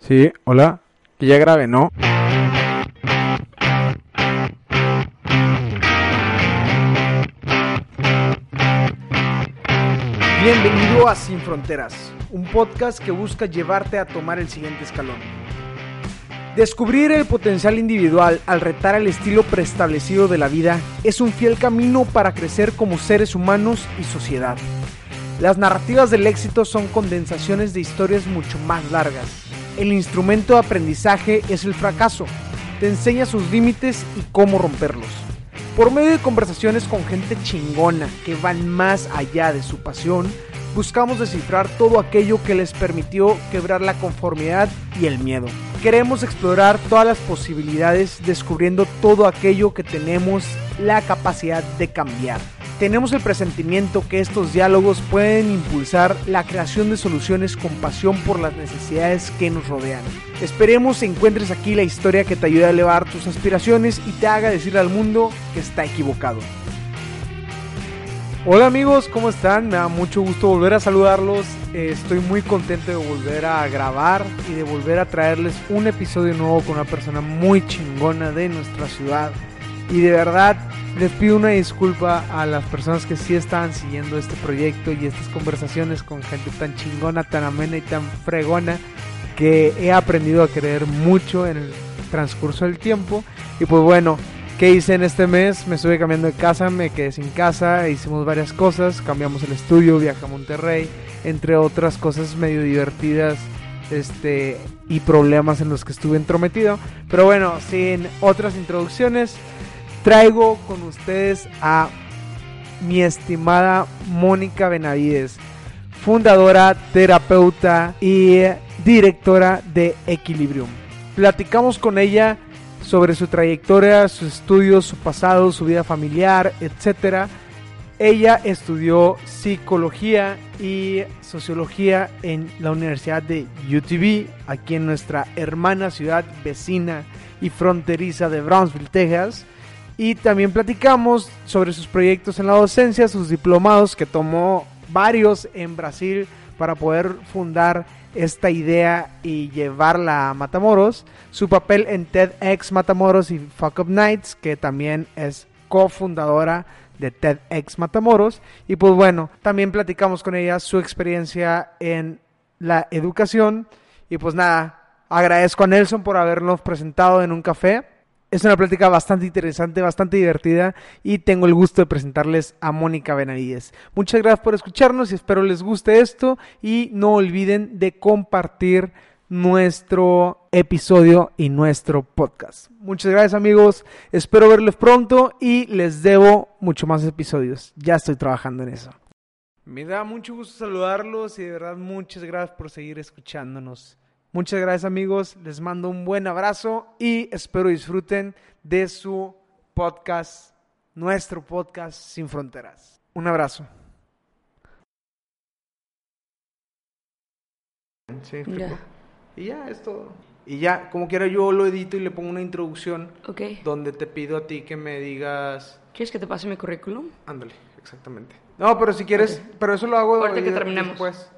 Sí, hola. Que ya grabé, ¿no? Bienvenido a Sin Fronteras, un podcast que busca llevarte a tomar el siguiente escalón. Descubrir el potencial individual al retar el estilo preestablecido de la vida es un fiel camino para crecer como seres humanos y sociedad. Las narrativas del éxito son condensaciones de historias mucho más largas. El instrumento de aprendizaje es el fracaso. Te enseña sus límites y cómo romperlos. Por medio de conversaciones con gente chingona que van más allá de su pasión, buscamos descifrar todo aquello que les permitió quebrar la conformidad y el miedo. Queremos explorar todas las posibilidades descubriendo todo aquello que tenemos la capacidad de cambiar. Tenemos el presentimiento que estos diálogos pueden impulsar la creación de soluciones con pasión por las necesidades que nos rodean. Esperemos encuentres aquí la historia que te ayude a elevar tus aspiraciones y te haga decir al mundo que está equivocado. Hola amigos, ¿cómo están? Me da mucho gusto volver a saludarlos. Eh, estoy muy contento de volver a grabar y de volver a traerles un episodio nuevo con una persona muy chingona de nuestra ciudad. Y de verdad les pido una disculpa a las personas que sí estaban siguiendo este proyecto y estas conversaciones con gente tan chingona, tan amena y tan fregona que he aprendido a querer mucho en el transcurso del tiempo. Y pues bueno, ¿qué hice en este mes? Me estuve cambiando de casa, me quedé sin casa, hicimos varias cosas, cambiamos el estudio, viajé a Monterrey, entre otras cosas medio divertidas este y problemas en los que estuve entrometido. Pero bueno, sin otras introducciones, traigo con ustedes a mi estimada Mónica Benavides, fundadora, terapeuta y directora de Equilibrium. Platicamos con ella sobre su trayectoria, sus estudios, su pasado, su vida familiar, etc. Ella estudió psicología y sociología en la Universidad de UTV, aquí en nuestra hermana ciudad vecina y fronteriza de Brownsville, Texas. Y también platicamos sobre sus proyectos en la docencia, sus diplomados que tomó varios en Brasil para poder fundar esta idea y llevarla a Matamoros, su papel en TEDx Matamoros y Fuck Up Nights, que también es cofundadora de TEDx Matamoros. Y pues bueno, también platicamos con ella su experiencia en la educación. Y pues nada, agradezco a Nelson por habernos presentado en un café. Es una plática bastante interesante, bastante divertida y tengo el gusto de presentarles a Mónica Benavides. Muchas gracias por escucharnos y espero les guste esto y no olviden de compartir nuestro episodio y nuestro podcast. Muchas gracias amigos, espero verles pronto y les debo mucho más episodios. Ya estoy trabajando en eso. Me da mucho gusto saludarlos y de verdad muchas gracias por seguir escuchándonos. Muchas gracias amigos, les mando un buen abrazo y espero disfruten de su podcast, nuestro podcast Sin Fronteras. Un abrazo. Sí, Ya. Y ya, es todo. Y ya, como quiera yo lo edito y le pongo una introducción donde te pido a ti que me digas... ¿Quieres que te pase mi currículum? Ándale, exactamente. No, pero si quieres, pero eso lo hago Ahorita que de- terminemos. después.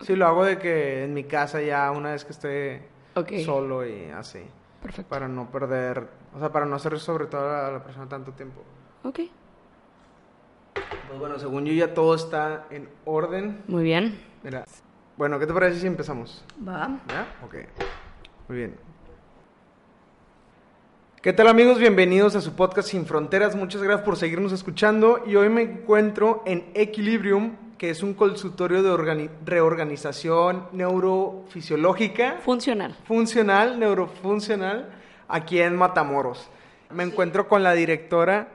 Sí, lo hago de que en mi casa ya una vez que esté Ok. solo y así. Perfecto. Para no perder, o sea, para no hacer sobre todo a la persona tanto tiempo. Ok. Pues bueno, según yo ya todo está en orden. Muy bien. Mira, bueno, ¿qué te parece si empezamos? Va. ¿Ya? Ok. Muy bien. ¿Qué tal amigos? Bienvenidos a su podcast Sin Fronteras. Muchas gracias por seguirnos escuchando. Y hoy me encuentro en Equilibrium, que es un consultorio de organi- reorganización neurofisiológica, Funcional. funcional, neurofuncional, aquí en Matamoros. Me encuentro con la directora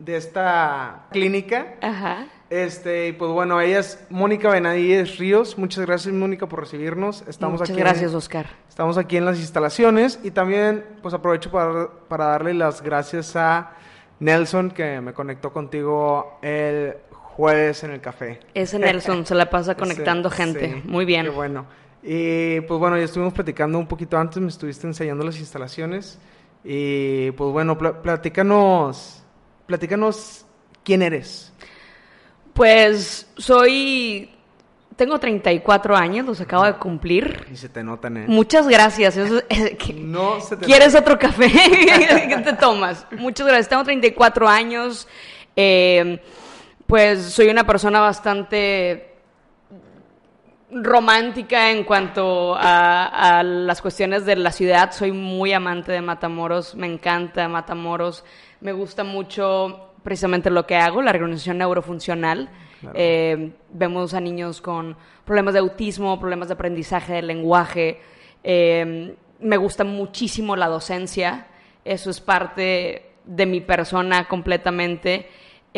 de esta clínica, Ajá. Este, y pues bueno, ella es Mónica Benavides Ríos. Muchas gracias, Mónica, por recibirnos. Estamos Muchas aquí. gracias, en, Oscar. Estamos aquí en las instalaciones y también, pues aprovecho para, para darle las gracias a Nelson que me conectó contigo el jueves en el café. Ese Nelson se la pasa conectando Sí, gente. sí, Muy bien. Qué bueno. Y pues bueno, ya estuvimos platicando un poquito antes, me estuviste enseñando las instalaciones. Y pues bueno, pla- platícanos, platícanos quién eres. Pues soy. Tengo 34 años, los acabo de cumplir. Y se te notan, ¿eh? Muchas gracias. Eso es- que- No se te ¿Quieres otro café? ¿Qué te tomas? Muchas gracias. Tengo 34 años. eh, pues soy una persona bastante romántica en cuanto a, a las cuestiones de la ciudad. Soy muy amante de Matamoros. Me encanta Matamoros. Me gusta mucho precisamente lo que hago, la organización neurofuncional. Claro. Eh, vemos a niños con problemas de autismo, problemas de aprendizaje del lenguaje. Eh, me gusta muchísimo la docencia. Eso es parte de mi persona completamente.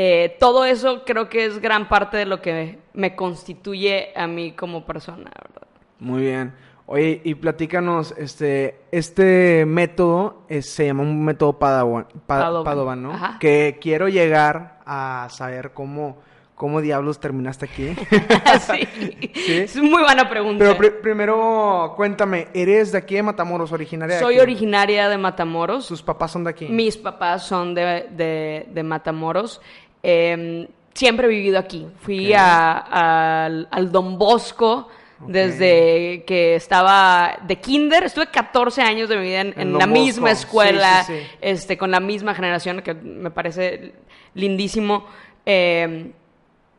Eh, todo eso creo que es gran parte de lo que me constituye a mí como persona, ¿verdad? Muy bien. Oye, y platícanos, este, este método eh, se llama un método Padawan, Pa- Padovan. Padovan, ¿no? Ajá. Que quiero llegar a saber cómo, cómo diablos terminaste aquí. sí. Sí. Es muy buena pregunta. Pero pri- primero, cuéntame, ¿eres de aquí de Matamoros, originaria de Soy aquí? originaria de Matamoros. ¿Sus papás son de aquí? Mis papás son de, de- de Matamoros. Eh, siempre he vivido aquí. Fui a- al, al Don Bosco desde que estaba de kinder. Estuve 14 años de mi vida en, En la Bosco. misma escuela, sí, sí. Este, con la misma generación, que me parece lindísimo. Eh,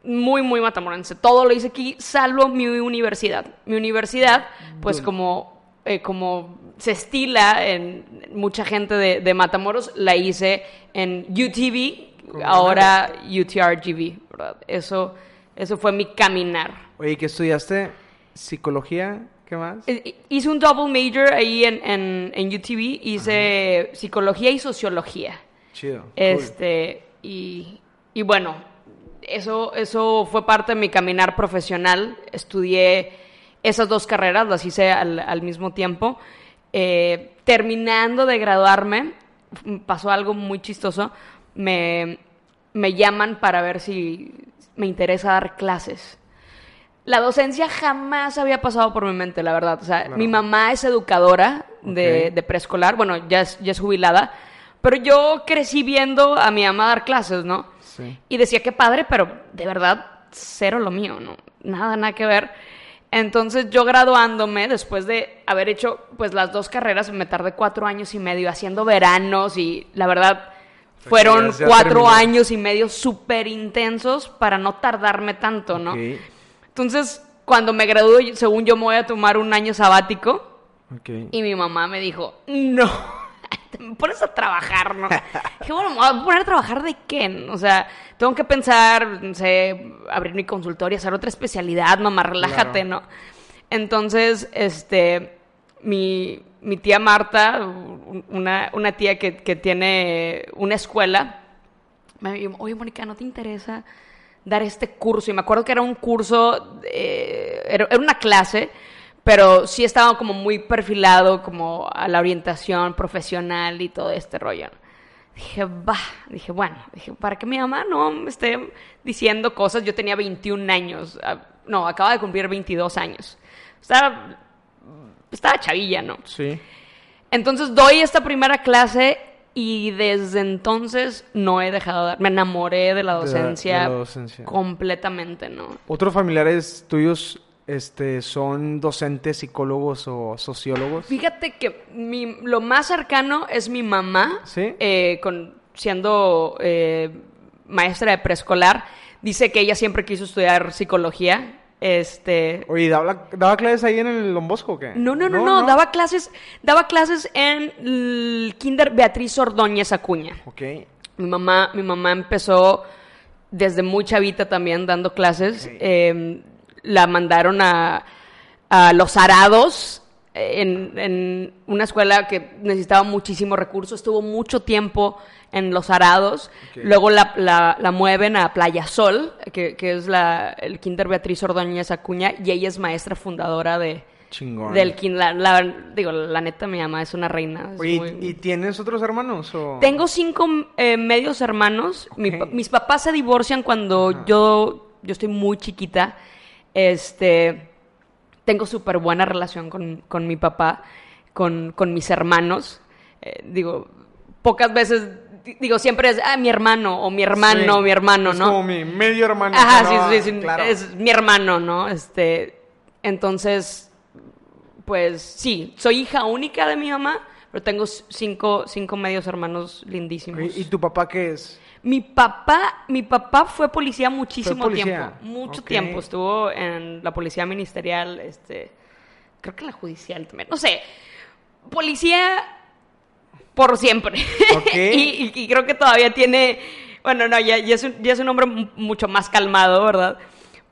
muy, muy matamorense. Todo lo hice aquí, salvo mi universidad. Mi universidad, pues como, eh, como se estila en mucha gente de, de Matamoros, la hice en UTV, ahora UTRGV, ¿verdad? Eso, eso fue mi caminar. Oye, ¿qué estudiaste? ¿Psicología? ¿Qué más? Eh, Hice un double major ahí en, en, en UTV, hice psicología y sociología. Chido. cool. Este, y, y bueno, eso, eso fue parte de mi caminar profesional. Estudié esas dos carreras, las hice al, al mismo tiempo. Eh, terminando de graduarme, pasó algo muy chistoso. Me, me llaman para ver si me interesa dar clases. La docencia jamás había pasado por mi mente, la verdad. O sea, Claro. mi mamá es educadora de, de preescolar, bueno, ya es, ya es jubilada, pero yo crecí viendo a mi mamá dar clases, ¿no? Sí. Y decía, qué padre, pero de verdad, cero lo mío, ¿no? Nada, nada que ver. Entonces yo graduándome, después de haber hecho pues las dos carreras, me tardé cuatro años y medio haciendo veranos y la verdad fueron ya- ya cuatro terminó. años y medio súper intensos para no tardarme tanto, ¿no? Entonces, cuando me gradué, según yo me voy a tomar un año sabático y mi mamá me dijo, no, te me pones a trabajar, ¿no? Dije, bueno, me voy a poner a trabajar de qué? O sea, tengo que pensar, no sé, abrir mi consultorio, hacer otra especialidad, mamá, relájate, Claro. ¿no? Entonces, este, mi, mi tía Marta, un- una, una tía que, que tiene una escuela, me dijo, oye, Mónica, ¿no te interesa dar este curso? Y me acuerdo que era un curso, eh, era, era una clase, pero sí estaba como muy perfilado como a la orientación profesional y todo este rollo. Dije, va, dije, bueno, dije, para que mi mamá no me esté diciendo cosas, yo tenía 21 años, ah, no, acaba de cumplir 22 años. Estaba, estaba chavilla, ¿no? Sí. Entonces doy esta primera clase y desde entonces no he dejado de dar. Me enamoré de la De la- de docencia, la docencia. completamente, ¿no? ¿Otros familiares tuyos este, son docentes, psicólogos o sociólogos? Fíjate que mi- lo más cercano es mi mamá, ¿Sí? eh, con, siendo eh, maestra de preescolar. Dice que ella siempre quiso estudiar psicología. Este, Oye, ¿daba, daba clases ahí en el Don Bosco o qué? No, no, no, no, daba clases, daba clases en el Kinder Beatriz Ordóñez Acuña. Ok. Mi mamá, mi mamá empezó desde muy chavita también dando clases. Eh, la mandaron a, a Los Arados en, en una escuela que necesitaba muchísimo recurso, estuvo mucho tiempo en Los Arados, luego la, la- la mueven a Playa Sol, que, que es la, el Kinder Beatriz Ordóñez Acuña, y ella es maestra fundadora de, Chingón. del Kinder. La, digo, la neta mi mamá es una reina. es Oye, ¿y- muy- ¿y tienes otros hermanos? O... tengo cinco eh, medios hermanos. Mi mis papás se divorcian cuando yo, yo estoy muy chiquita. Este, tengo súper buena relación con, con mi papá, con, con mis hermanos. Eh, digo, pocas veces, di- digo, siempre es, ah, mi hermano o mi hermano, Sí, mi hermano, es ¿no? como mi medio hermano. Ajá, ¿no? sí, sí, sí, claro. es mi hermano, ¿no? Este, entonces, pues sí, soy hija única de mi mamá, pero tengo cinco, cinco medios hermanos lindísimos. ¿Y tu papá qué es? Mi papá, mi papá fue policía muchísimo Fue policía, tiempo, mucho tiempo. Estuvo en la policía ministerial, este, creo que en la judicial también. No sé, policía por siempre. Y, y- y creo que todavía tiene, bueno, no, ya, ya es, un, ya es un hombre mu- mucho más calmado, ¿verdad?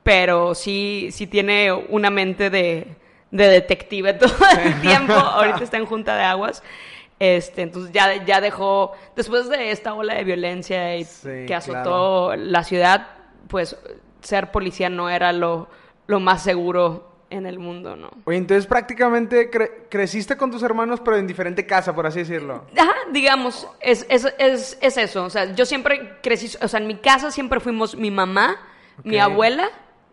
Pero sí, sí tiene una mente de, de detective todo el tiempo. Ahorita está en junta de aguas. Este, entonces ya, ya dejó, después de esta ola de violencia y Sí, que azotó la ciudad, pues ser policía no era lo, lo más seguro en el mundo, ¿no? Oye, entonces prácticamente cre- creciste con tus hermanos, pero en diferente casa, por así decirlo. Ajá, digamos, es, es, es, es eso. O sea, yo siempre crecí, o sea, en mi casa siempre fuimos mi mamá, mi abuela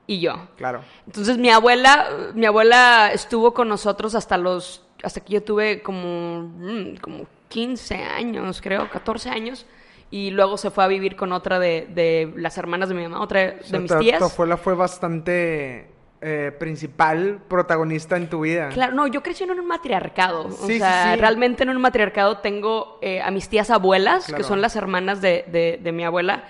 y yo. Claro. Entonces mi abuela, mi abuela estuvo con nosotros hasta los, hasta que yo tuve como, mm, como 15 años, creo, 14 años. Y luego se fue a vivir con otra de, de las hermanas de mi mamá, otra de O sea, mis tu- tías. Tu abuela fue bastante eh, principal, protagonista en tu vida. Claro, no, yo crecí en un matriarcado. Sí, o sí, sea, sí. realmente en un matriarcado tengo eh, a mis tías abuelas, Claro. que son las hermanas de, de- de mi abuela.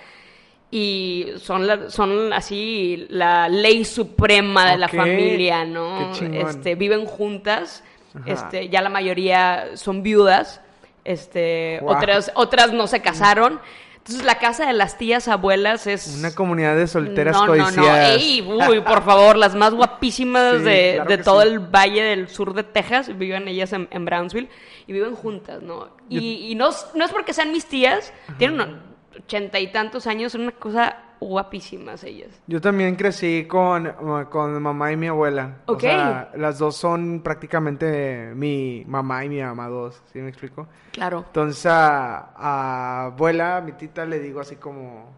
Y son, la- son así la ley suprema de la Ok, familia, ¿no? qué. Este, viven juntas. Ajá. Este, ya la mayoría son viudas. Este, otras, otras no se casaron. Entonces la casa de las tías abuelas es Una comunidad de solteras no, no, no. codiciadas. Ey, uy, por favor, las más guapísimas Sí, de, claro de todo sí. el valle del sur de Texas. Viven ellas en, en Brownsville y viven juntas, ¿no? Y, y no, es- no es porque sean mis tías, tienen unos ochenta y tantos años, son una cosa guapísimas ellas. Yo también crecí con, con mamá y mi abuela. Ok. O sea, las dos son prácticamente mi mamá y mi mamá dos, ¿sí me explico? Claro. Entonces a, a abuela, mi tita, le digo así como,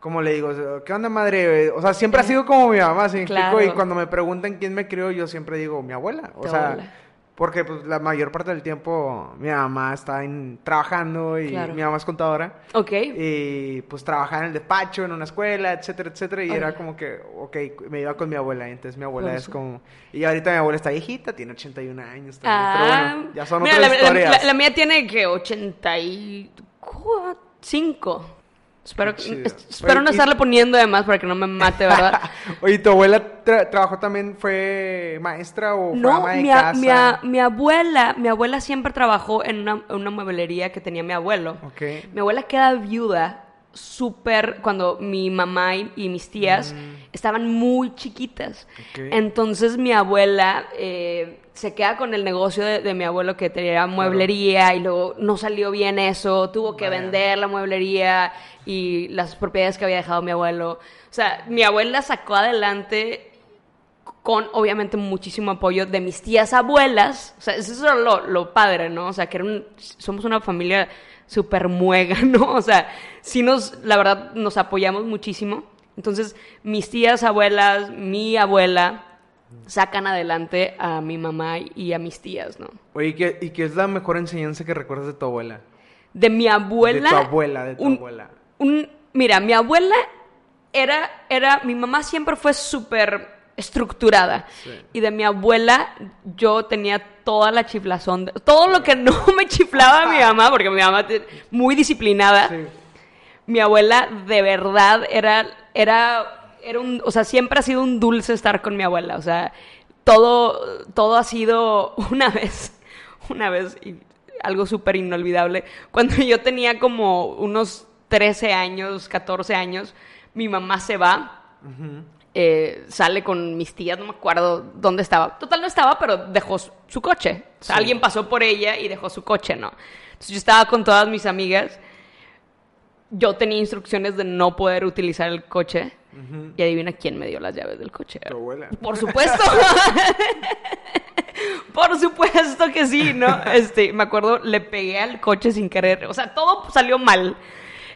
como le digo, ¿qué onda madre? O sea, siempre ha sido como mi mamá, ¿sí me explico? Y cuando me preguntan quién me crió, yo siempre digo mi abuela. O sea, abuela. Porque pues la mayor parte del tiempo mi mamá está en- trabajando y Claro. mi mamá es contadora. Ok. Y pues trabajaba en el despacho, en una escuela, etcétera, etcétera. Y era como que, ok, me iba con mi abuela. y Entonces mi abuela es como. Y ahorita mi abuela está viejita, tiene 81 años también. Ah, pero bueno, ya son mira, otras la, historias. la- la mía tiene que 85. Espero, es- espero Oye, no y- estarle poniendo de más para que no me mate, ¿verdad? Oye, ¿tu abuela tra- trabajó también, fue maestra o fue No, ama de mi, casa? mi a- mi abuela, mi abuela siempre trabajó en una, una mueblería que tenía mi abuelo. Mi abuela queda viuda súper cuando mi mamá y, y mis tías estaban muy chiquitas. Entonces mi abuela eh, se queda con el negocio de, de mi abuelo que tenía mueblería y luego no salió bien eso, tuvo que Vaya. vender la mueblería y las propiedades que había dejado mi abuelo. O sea, mi abuela sacó adelante con obviamente muchísimo apoyo de mis tías abuelas. O sea, eso es lo, lo padre, ¿no? O sea, que era un- somos una familia súper muega, ¿no? O sea, sí nos, la verdad, nos apoyamos muchísimo. Entonces, mis tías abuelas, mi abuela, sacan adelante a mi mamá y a mis tías, ¿no? Oye, ¿y qué, ¿y qué es la mejor enseñanza que recuerdas de tu abuela? De mi abuela. De tu abuela, de tu un- abuela. un- mira, mi abuela era, era, mi mamá siempre fue súper estructurada. Sí. Y de mi abuela yo tenía toda la chiflazón, de- todo lo que no me chiflaba mi mamá, porque mi mamá muy disciplinada. Sí. Mi abuela de verdad era, era, era un, o sea, siempre ha sido un dulce estar con mi abuela. O sea, todo, todo ha sido una vez, una vez, y algo súper inolvidable. Cuando yo tenía como unos 13 años, 14 años, mi mamá se va eh, sale con mis tías, no me acuerdo dónde estaba. Total no estaba, pero dejó su, su coche. O sea, Sí. alguien pasó por ella y dejó su coche, ¿no? Entonces yo estaba con todas mis amigas. Yo tenía instrucciones de no poder utilizar el coche. Y adivina quién me dio las llaves del coche. Tu abuela. Por supuesto. Por supuesto que sí, ¿no? Este, me acuerdo, le pegué al coche sin querer. O sea, todo salió mal.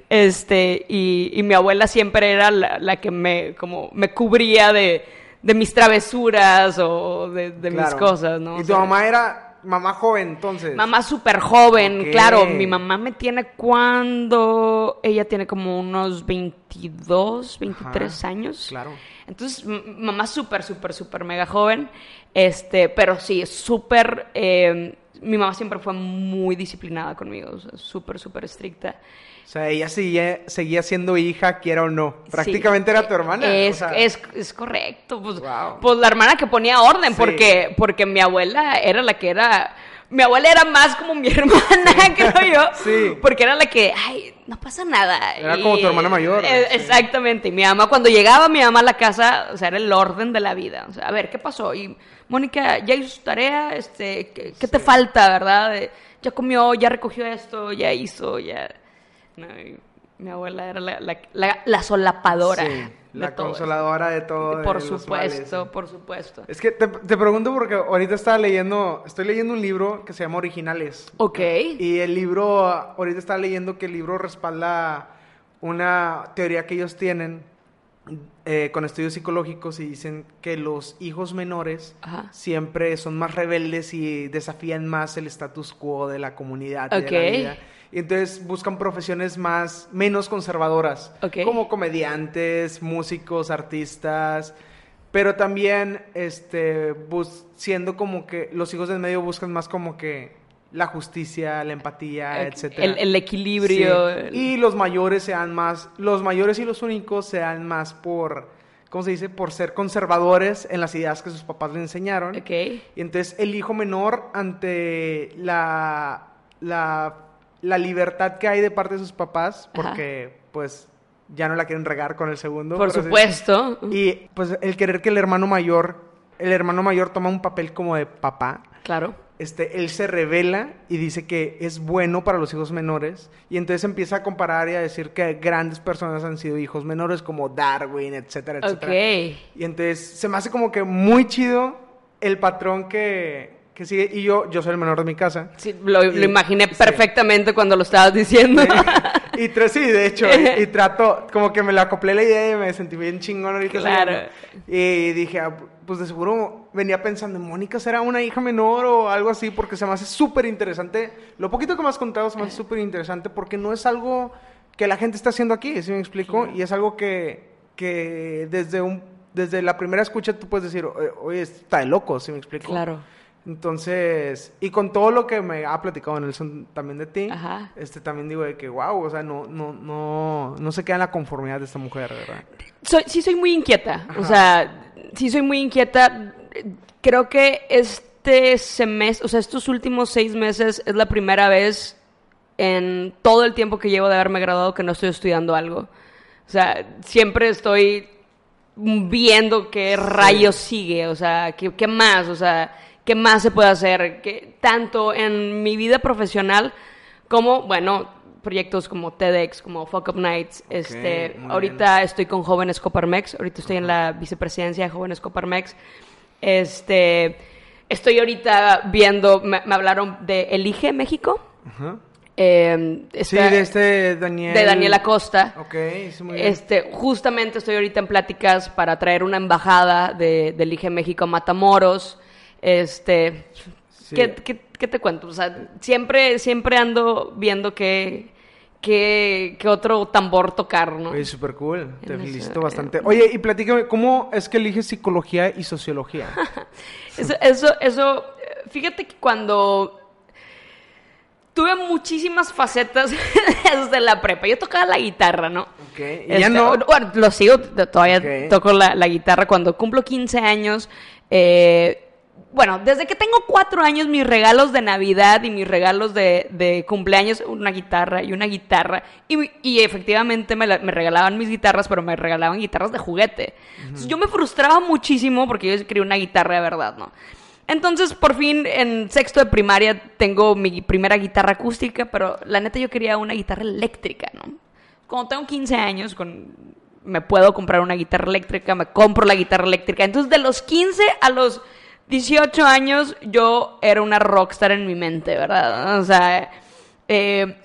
Este, y, y mi abuela siempre era la, la que me, como, me cubría de, de mis travesuras o de, de mis cosas, ¿no? Y O tu sea, mamá era mamá joven, entonces. Mamá súper joven, claro. Mi mamá me tiene cuando ella tiene como unos 22, 23 Ajá, años. Claro. Entonces, mamá súper, súper, súper mega joven. Este, pero sí, súper. eh, mi mamá siempre fue muy disciplinada conmigo, o sea, súper, súper estricta. O sea, ella seguía, seguía siendo hija, quiera o no. Prácticamente Sí. era tu hermana. Es, o sea, es, es correcto. Pues, Wow. pues la hermana que ponía orden, Sí. porque, porque mi abuela era la que era. Mi abuela era más como mi hermana, creo yo. Sí. Porque era la que, ay, no pasa nada. Era como tu hermana mayor, eh, sí. Exactamente. Y mi mamá, cuando llegaba mi mamá a la casa, o sea, era el orden de la vida. O sea, a ver, ¿qué pasó? Y Mónica, ya hizo su tarea, este, ¿qué, qué te falta, verdad? Eh, Ya comió, ya recogió esto, ya hizo, ya. No, mi abuela era la, la, la- la solapadora. sí, la todo consoladora de todo. Por supuesto, males, por supuesto. Es que te, te pregunto porque ahorita estaba leyendo, estoy leyendo un libro que se llama Originales. Ok. Y el libro, ahorita estaba leyendo que el libro respalda una teoría que ellos tienen eh, con estudios psicológicos y dicen que los hijos menores Ajá. siempre son más rebeldes y desafían más el status quo de la comunidad de la vida. Y entonces buscan profesiones más, menos conservadoras, Ok. como comediantes, músicos, artistas, pero también este, bus- siendo como que los hijos del medio buscan más como que la justicia, la empatía, etcétera. El, el equilibrio. Sí. el- Y los mayores sean más, los mayores y los únicos sean más por, ¿cómo se dice? Por ser conservadores en las ideas que sus papás le enseñaron. Ok. Y entonces el hijo menor ante la, la, la libertad que hay de parte de sus papás, Ajá. porque pues ya no la quieren regar con el segundo. Por así supuesto. Y pues el querer que el hermano mayor, el hermano mayor toma un papel como de papá Claro. este, él se revela y dice que es bueno para los hijos menores y entonces empieza a comparar y a decir que grandes personas han sido hijos menores como Darwin, etcétera, etcétera. Y entonces se me hace como que muy chido el patrón que, sigue y yo, yo soy el menor de mi casa. Sí, lo, imaginé sí. perfectamente cuando lo estabas diciendo. y tra- sí, de hecho, y, y trato, como que me la acoplé la idea y me sentí bien chingón ahorita. Claro. saliendo. Y dije, ah, pues de seguro venía pensando, ¿Mónica será una hija menor o algo así? Porque se me hace súper interesante. Lo poquito que me has contado se me hace súper interesante porque no es algo que la gente está haciendo aquí, ¿sí me explico? Y es algo que, que desde, un, desde la primera escucha tú puedes decir, "Oye, oye, está de loco, ¿sí me explico? claro. Entonces, y con todo lo que me ha platicado Nelson también de ti, Ajá. este también digo de que wow, o sea, no no no no se queda en la conformidad de esta mujer, ¿verdad? Soy, sí soy muy inquieta. O sea, sí soy muy inquieta. Creo que este semestre, o sea, estos últimos seis meses es la primera vez en todo el tiempo que llevo de haberme graduado que no estoy estudiando algo. O sea, siempre estoy viendo qué rayos sigue, o sea, qué, qué más, o sea, qué más se puede hacer, que tanto en mi vida profesional como, bueno, proyectos como TEDx, como Fuck Up Nights, este, ahorita estoy con Jóvenes Coparmex, ahorita estoy en la vicepresidencia de Jóvenes Coparmex, este, estoy ahorita viendo, me, me hablaron de Elige México, Ajá. eh, Sí, de este Daniel. de Daniela Costa. Ok, sí, muy bien. Este, justamente estoy ahorita en pláticas para traer una embajada de, del IGE México a Matamoros. Este, Sí. ¿qué, qué, qué te cuento? O sea, siempre, siempre ando viendo qué, qué, qué otro tambor tocar, ¿no? Oye, súper cool. Te En felicito eh, bastante. Oye, y platícame, ¿cómo es que eliges psicología y sociología? Eso, eso, eso, fíjate que cuando tuve muchísimas facetas desde la prepa, yo tocaba la guitarra, ¿no? Ok, y Este, ya no. Bueno, lo sigo, todavía toco la, la guitarra. Cuando cumplo 15 años, eh, bueno, desde que tengo cuatro años, mis regalos de Navidad y mis regalos de, de cumpleaños, una guitarra y una guitarra. Y, efectivamente me, me regalaban mis guitarras, pero me regalaban guitarras de juguete. Yo me frustraba muchísimo porque yo quería una guitarra de verdad, ¿no? Entonces, por fin, en sexto de primaria tengo mi primera guitarra acústica, pero la neta yo quería una guitarra eléctrica, ¿no? Cuando tengo 15 años, me puedo comprar una guitarra eléctrica, me compro la guitarra eléctrica. Entonces, de los 15 a los 18 años, yo era una rockstar en mi mente, ¿verdad? O sea, eh,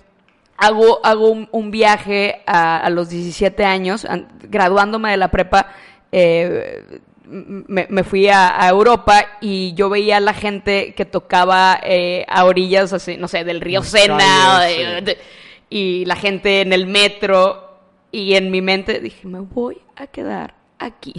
hago, hago un, un viaje a, a los 17 años, an- graduándome de la prepa, eh, me, me fui a, a Europa y yo veía a la gente que tocaba eh, a orillas, así, no sé, del río Sena, de- de- y la gente en el metro, y en mi mente dije, me voy a quedar aquí.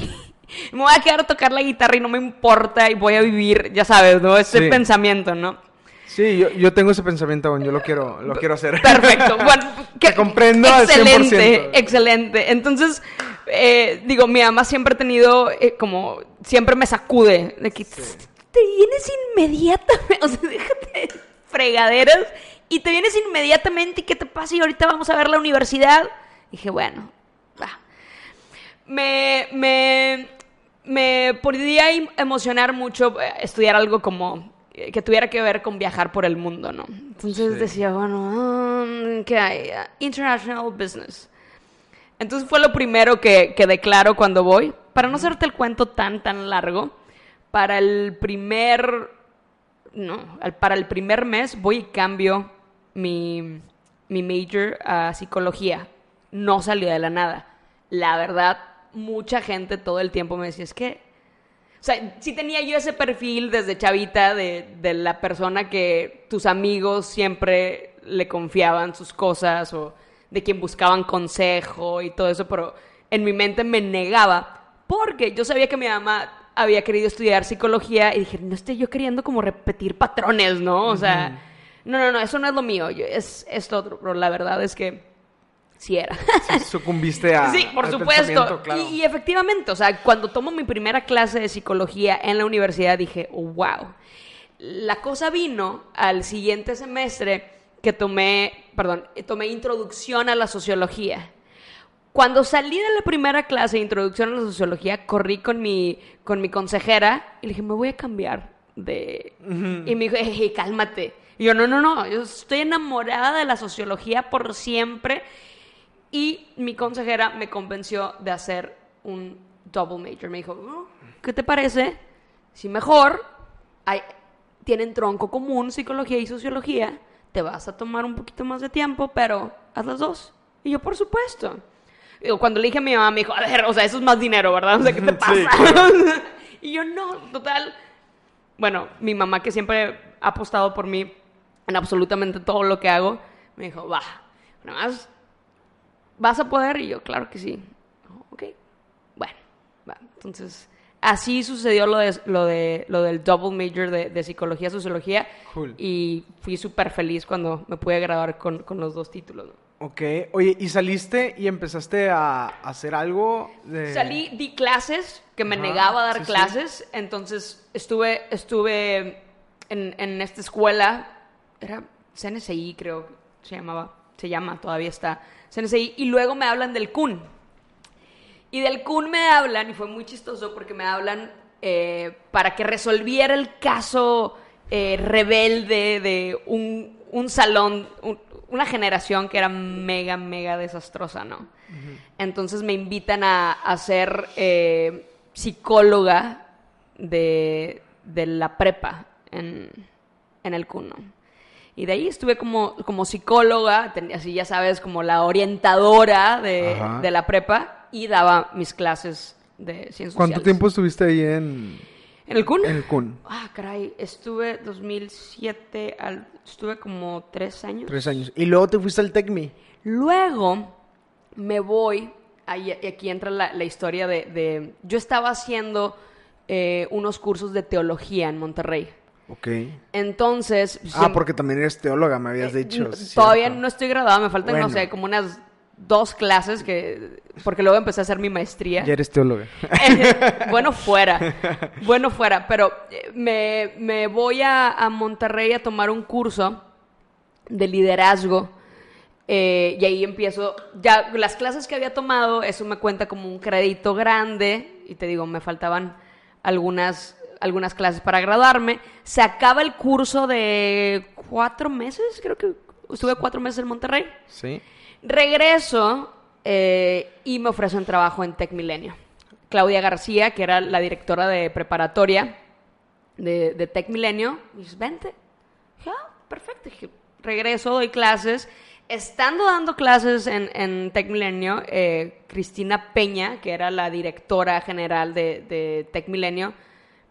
Me voy a quedar a tocar la guitarra y no me importa y voy a vivir, ya sabes, ¿no? Ese Sí. pensamiento, ¿no? Sí, yo, yo tengo ese pensamiento aún, yo lo quiero, lo quiero hacer. Perfecto. Bueno, Te comprendo al excelente, 100%. excelente. Entonces, eh, digo, mi mamá siempre ha tenido eh, como, siempre me sacude de que te vienes inmediatamente, o sea, déjate de fregaderas y te vienes inmediatamente y qué te pasa y ahorita vamos a ver la universidad. dije, bueno, va. Me, me, me podría im- emocionar mucho eh, estudiar algo como eh, que tuviera que ver con viajar por el mundo, ¿no? Entonces Sí. decía, bueno, mm, ¿qué hay? International Business. Entonces fue lo primero que, que declaro cuando voy. Para no hacerte el cuento tan, tan largo, para el primer, no, para el primer mes voy y cambio mi, mi major a psicología. No salió de la nada. La verdad, mucha gente todo el tiempo me decía, es que o sea, sí tenía yo ese perfil desde chavita de, de la persona que tus amigos siempre le confiaban sus cosas o de quien buscaban consejo y todo eso, pero en mi mente me negaba porque yo sabía que mi mamá había querido estudiar psicología y dije, no estoy yo queriendo como repetir patrones, ¿no? O sea, no, no, no, eso no es lo mío, yo- es esto otro, pero la verdad es que sí era. Sí, sucumbiste a. Sí, por al supuesto. claro. Y, y efectivamente, o sea, cuando tomo mi primera clase de psicología en la universidad dije, oh, wow. La cosa vino al siguiente semestre que tomé, perdón, tomé introducción a la sociología. Cuando salí de la primera clase de introducción a la sociología, corrí con mi, con mi consejera y le dije, me voy a cambiar de... Y me dijo, "Ey, cálmate. Y yo, no, no, no, yo estoy enamorada de la sociología por siempre. Y mi consejera me convenció de hacer un double major. Me dijo, "Oh, ¿qué te parece? Si mejor hay, tienen tronco común psicología y sociología, te vas a tomar un poquito más de tiempo, pero haz las dos. Y yo, por supuesto. Digo, cuando le dije a mi mamá, me dijo, a ver, o sea, eso es más dinero, ¿verdad? O sea, ¿qué te Sí, pasa? claro. y yo, no, total. Bueno, mi mamá que siempre ha apostado por mí en absolutamente todo lo que hago, me dijo, va, nada más ¿Vas a poder? Y yo, claro que sí. Ok, bueno. Entonces, así sucedió lo, de, lo, de, lo del double major de, de psicología, sociología. Cool. Y fui súper feliz cuando me pude graduar con, con los dos títulos. ¿no? Ok, oye, ¿y saliste y empezaste a hacer algo de... Salí, di clases, que me Ajá, negaba a dar sí, sí. clases. Entonces, estuve, estuve en, en esta escuela, era CNCI, creo que se llamaba, se llama, todavía está, CNCI. Y luego me hablan del CUN. Y del CUN me hablan, y fue muy chistoso porque me hablan eh, para que resolviera el caso eh, rebelde de un, un salón, un- una generación que era mega, mega desastrosa, ¿no? Entonces me invitan a, a ser eh, psicóloga de, de la prepa en, en el CUN, ¿no? Y de ahí estuve como, como psicóloga, ten- así ya sabes, como la orientadora de, de la prepa y daba mis clases de ciencias ¿Cuánto sociales. tiempo estuviste ahí en, ¿En el CUN? en el CUN? Ah, caray, estuve 2007, al, estuve como tres años. Tres años. Y luego te fuiste al TECMI. Luego me voy, ahí, y aquí entra la, la historia de, de- Yo estaba haciendo eh, unos cursos de teología en Monterrey. Ok. Entonces... Ah, siempre- porque también eres teóloga, me habías eh, dicho. Todavía no estoy graduada, me faltan, no sé, como unas dos clases que porque luego empecé a hacer mi maestría. Ya eres teóloga. bueno, fuera. Bueno, fuera. Pero eh, me, me voy a, a, Monterrey a tomar un curso de liderazgo. Eh, y ahí empiezo. Ya las clases que había tomado, eso me cuenta como un crédito grande. Y te digo, me faltaban algunas, algunas clases para graduarme. Se acaba el curso de cuatro meses, creo que estuve cuatro meses en Monterrey. Sí. Regreso eh, y me ofrecen trabajo en Tech Milenio. Claudia García, que era la directora de preparatoria de, de Tech Milenio, me dice, vente. Dije, ah, perfecto. regreso, doy clases. Estando dando clases en, en Tech Milenio, eh, Cristina Peña, que era la directora general de, de Tech Milenio,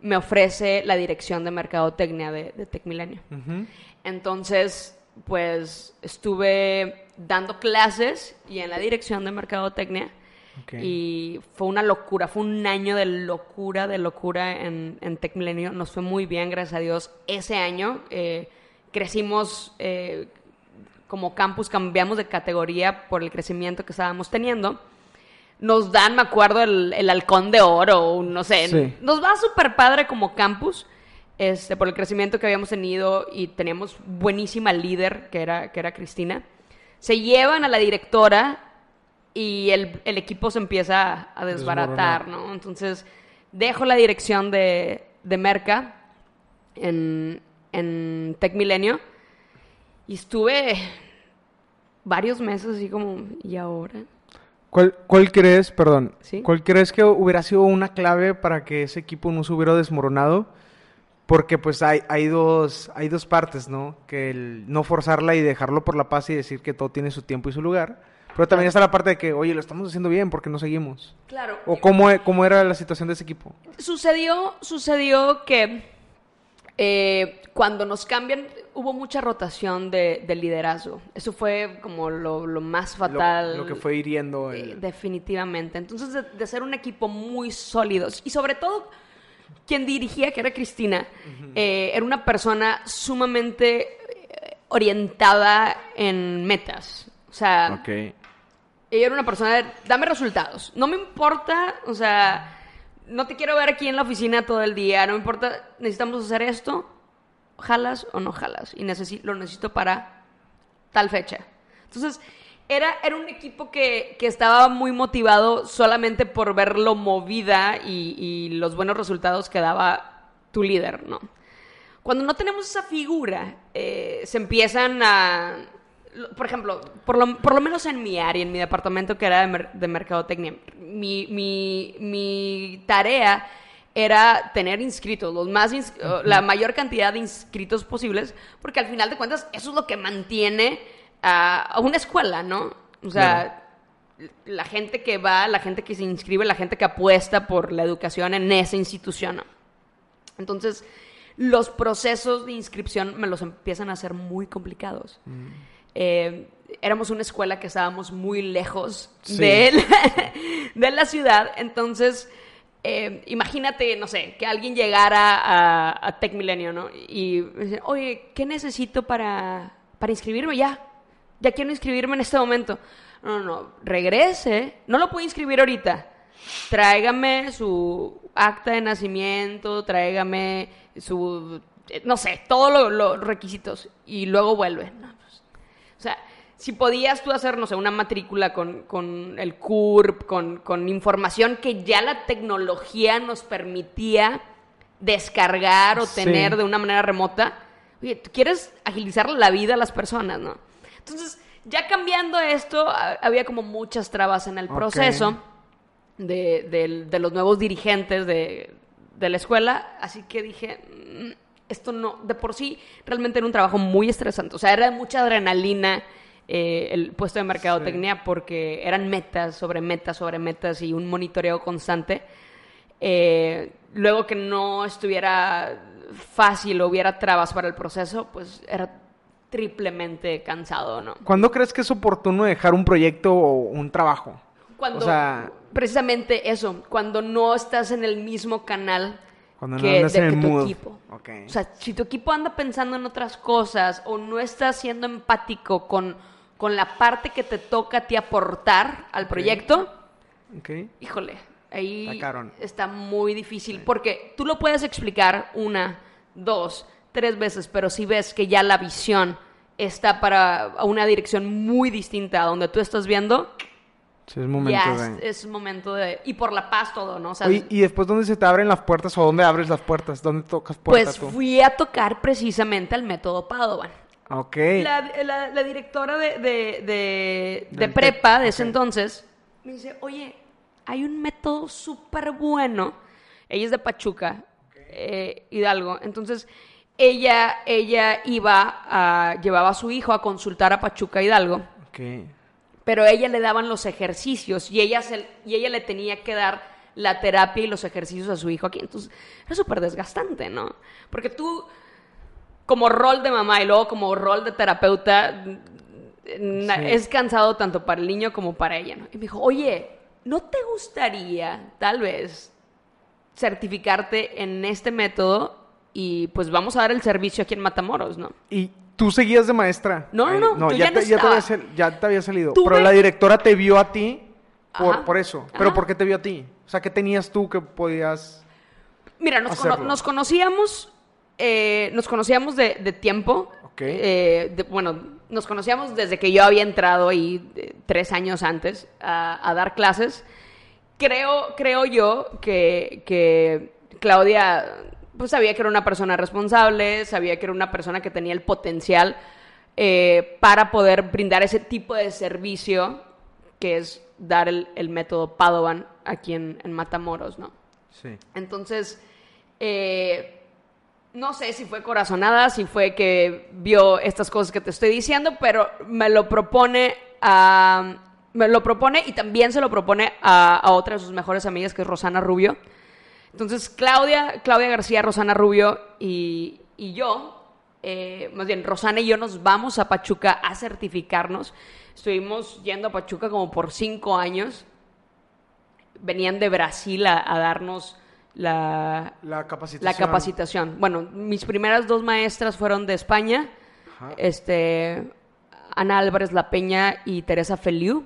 me ofrece la dirección de mercadotecnia de, de Tech Milenio. Entonces, pues estuve dando clases y en la dirección de mercadotecnia. Y fue una locura, fue un año de locura, de locura en, en Tech Milenio. Nos fue muy bien, gracias a Dios. Ese año eh, crecimos eh, como campus, cambiamos de categoría por el crecimiento que estábamos teniendo. Nos dan, me acuerdo, el, el halcón de oro, no sé. Nos va súper padre como campus. Este, por el crecimiento que habíamos tenido y teníamos buenísima líder, que era, que era Cristina se llevan a la directora y el, equipo se empieza a desbaratar, ¿no? Entonces, dejo la dirección de, de Merca en, en Tech Milenio y estuve varios meses así como, ¿y ahora? ¿Cuál, cuál crees, perdón, cuál crees que hubiera sido una clave para que ese equipo no se hubiera desmoronado? Porque pues hay, hay, dos, hay dos partes, ¿no? Que el no forzarla y dejarlo por la paz y decir que todo tiene su tiempo y su lugar. Pero también está la parte de que, oye, lo estamos haciendo bien, porque no seguimos? Claro. ¿O cómo, cómo era la situación de ese equipo? Sucedió, sucedió que eh, cuando nos cambian, hubo mucha rotación de, liderazgo. Eso fue como lo, más fatal. Lo, que fue hiriendo. Eh, definitivamente. Entonces, de, de ser un equipo muy sólido y sobre todo quien dirigía, que era Cristina, eh, era una persona sumamente eh, orientada en metas. O sea, ella era una persona de, dame resultados. No me importa, o sea, no te quiero ver aquí en la oficina todo el día, no me importa, necesitamos hacer esto, jalas o no jalas. Y lo necesito para tal fecha. Entonces, era, era un equipo que, estaba muy motivado solamente por verlo movida y, los buenos resultados que daba tu líder, ¿no? Cuando no tenemos esa figura, eh, se empiezan a... Por ejemplo, por lo, por lo, menos en mi área, en mi departamento que era de, mercadotecnia, mi, mi, mi, tarea era tener inscritos, los más la mayor cantidad de inscritos posibles, porque al final de cuentas eso es lo que mantiene a, una escuela, ¿no? O sea, la gente que va, la gente que se inscribe, la gente que apuesta por la educación en esa institución. Entonces, los procesos de inscripción me los empiezan a hacer muy complicados. Mm. Eh, éramos una escuela que estábamos muy lejos de, la, de, la, ciudad, entonces... Eh, imagínate, no sé, que alguien llegara a, a Tech Milenio, ¿no? Y dice, oye, ¿qué necesito para, para inscribirme ya? ya quiero inscribirme en este momento. No, no, no, regrese, no lo puedo inscribir ahorita. Tráigame su acta de nacimiento, tráigame su, no sé, todos los requisitos y luego vuelve. O sea, si podías tú hacer, no sé, una matrícula con, con el CURP, con, con, información que ya la tecnología nos permitía descargar o tener de una manera remota, oye, tú quieres agilizar la vida a las personas, ¿no? Entonces, ya cambiando esto, había como muchas trabas en el proceso de, los nuevos dirigentes de, la escuela, así que dije, mm, esto no, de por sí, realmente era un trabajo muy estresante, o sea, era mucha adrenalina. Eh, el puesto de mercadotecnia porque eran metas sobre metas sobre metas y un monitoreo constante. Eh, luego que no estuviera fácil o hubiera trabas para el proceso, pues era triplemente cansado, ¿no? ¿Cuándo crees que es oportuno dejar un proyecto o un trabajo? Cuando, precisamente eso, cuando no estás en el mismo canal cuando que, no de, en tu equipo. O sea, si tu equipo anda pensando en otras cosas o no está siendo empático con, con la parte que te toca a ti aportar al proyecto, Ok. híjole, ahí Está carón. está muy difícil porque tú lo puedes explicar una, dos, tres veces, pero si ves que ya la visión está para a una dirección muy distinta a donde tú estás viendo, Sí, es momento de... es, es momento de... Y por la paz todo, ¿no? O sea, Oye, ¿y después dónde se te abren las puertas o dónde abres las puertas? ¿Dónde tocas puerta pues tú? fui a tocar precisamente al método Padovan. Ok. La, la- la directora de, de, de- prepa de ese entonces me dice, oye, hay un método súper bueno. Ella es de Pachuca, eh, Hidalgo. Entonces, ella, ella iba a, llevaba a su hijo a consultar a Pachuca, Hidalgo. Ok. Pero a ella le daban los ejercicios y ella, se- y ella le tenía que dar la terapia y los ejercicios a su hijo aquí. Entonces, era súper desgastante, ¿no? Porque tú, como rol de mamá y luego como rol de terapeuta, Sí. es cansado tanto para el niño como para ella, ¿no? Y me dijo, oye, ¿no te gustaría, tal vez, certificarte en este método y pues vamos a dar el servicio aquí en Matamoros, ¿no? ¿Y tú seguías de maestra? No, no, no, ya no te, ya, te había, sal- ya te había salido. Pero la directora te vio a ti por, Ajá. por eso. ¿Pero Ajá. por qué te vio a ti? O sea, ¿qué tenías tú que podías...? Mira, nos, cono- nos conocíamos, eh, nos conocíamos de, de tiempo. Ok. Eh, de- bueno, nos conocíamos desde que yo había entrado ahí eh, tres años antes a, a dar clases. Creo, creo yo que, que Claudia pues sabía que era una persona responsable, sabía que era una persona que tenía el potencial eh, para poder brindar ese tipo de servicio que es dar el, el método Padovan aquí en, en Matamoros, ¿no? Sí. Entonces, eh, no sé si fue corazonada, si fue que vio estas cosas que te estoy diciendo, pero me lo propone a... Me lo propone y también se lo propone a, otra de sus mejores amigas, que es Rosana Rubio. Entonces, Claudia, Claudia García, Rosana Rubio y, y yo, eh, más bien, Rosana y yo nos vamos a Pachuca a certificarnos. Estuvimos yendo a Pachuca como por cinco años. Venían de Brasil a, a darnos la, La capacitación. la capacitación. Bueno, mis primeras dos maestras fueron de España, Ajá. este, Ana Álvarez La Peña y Teresa Feliu.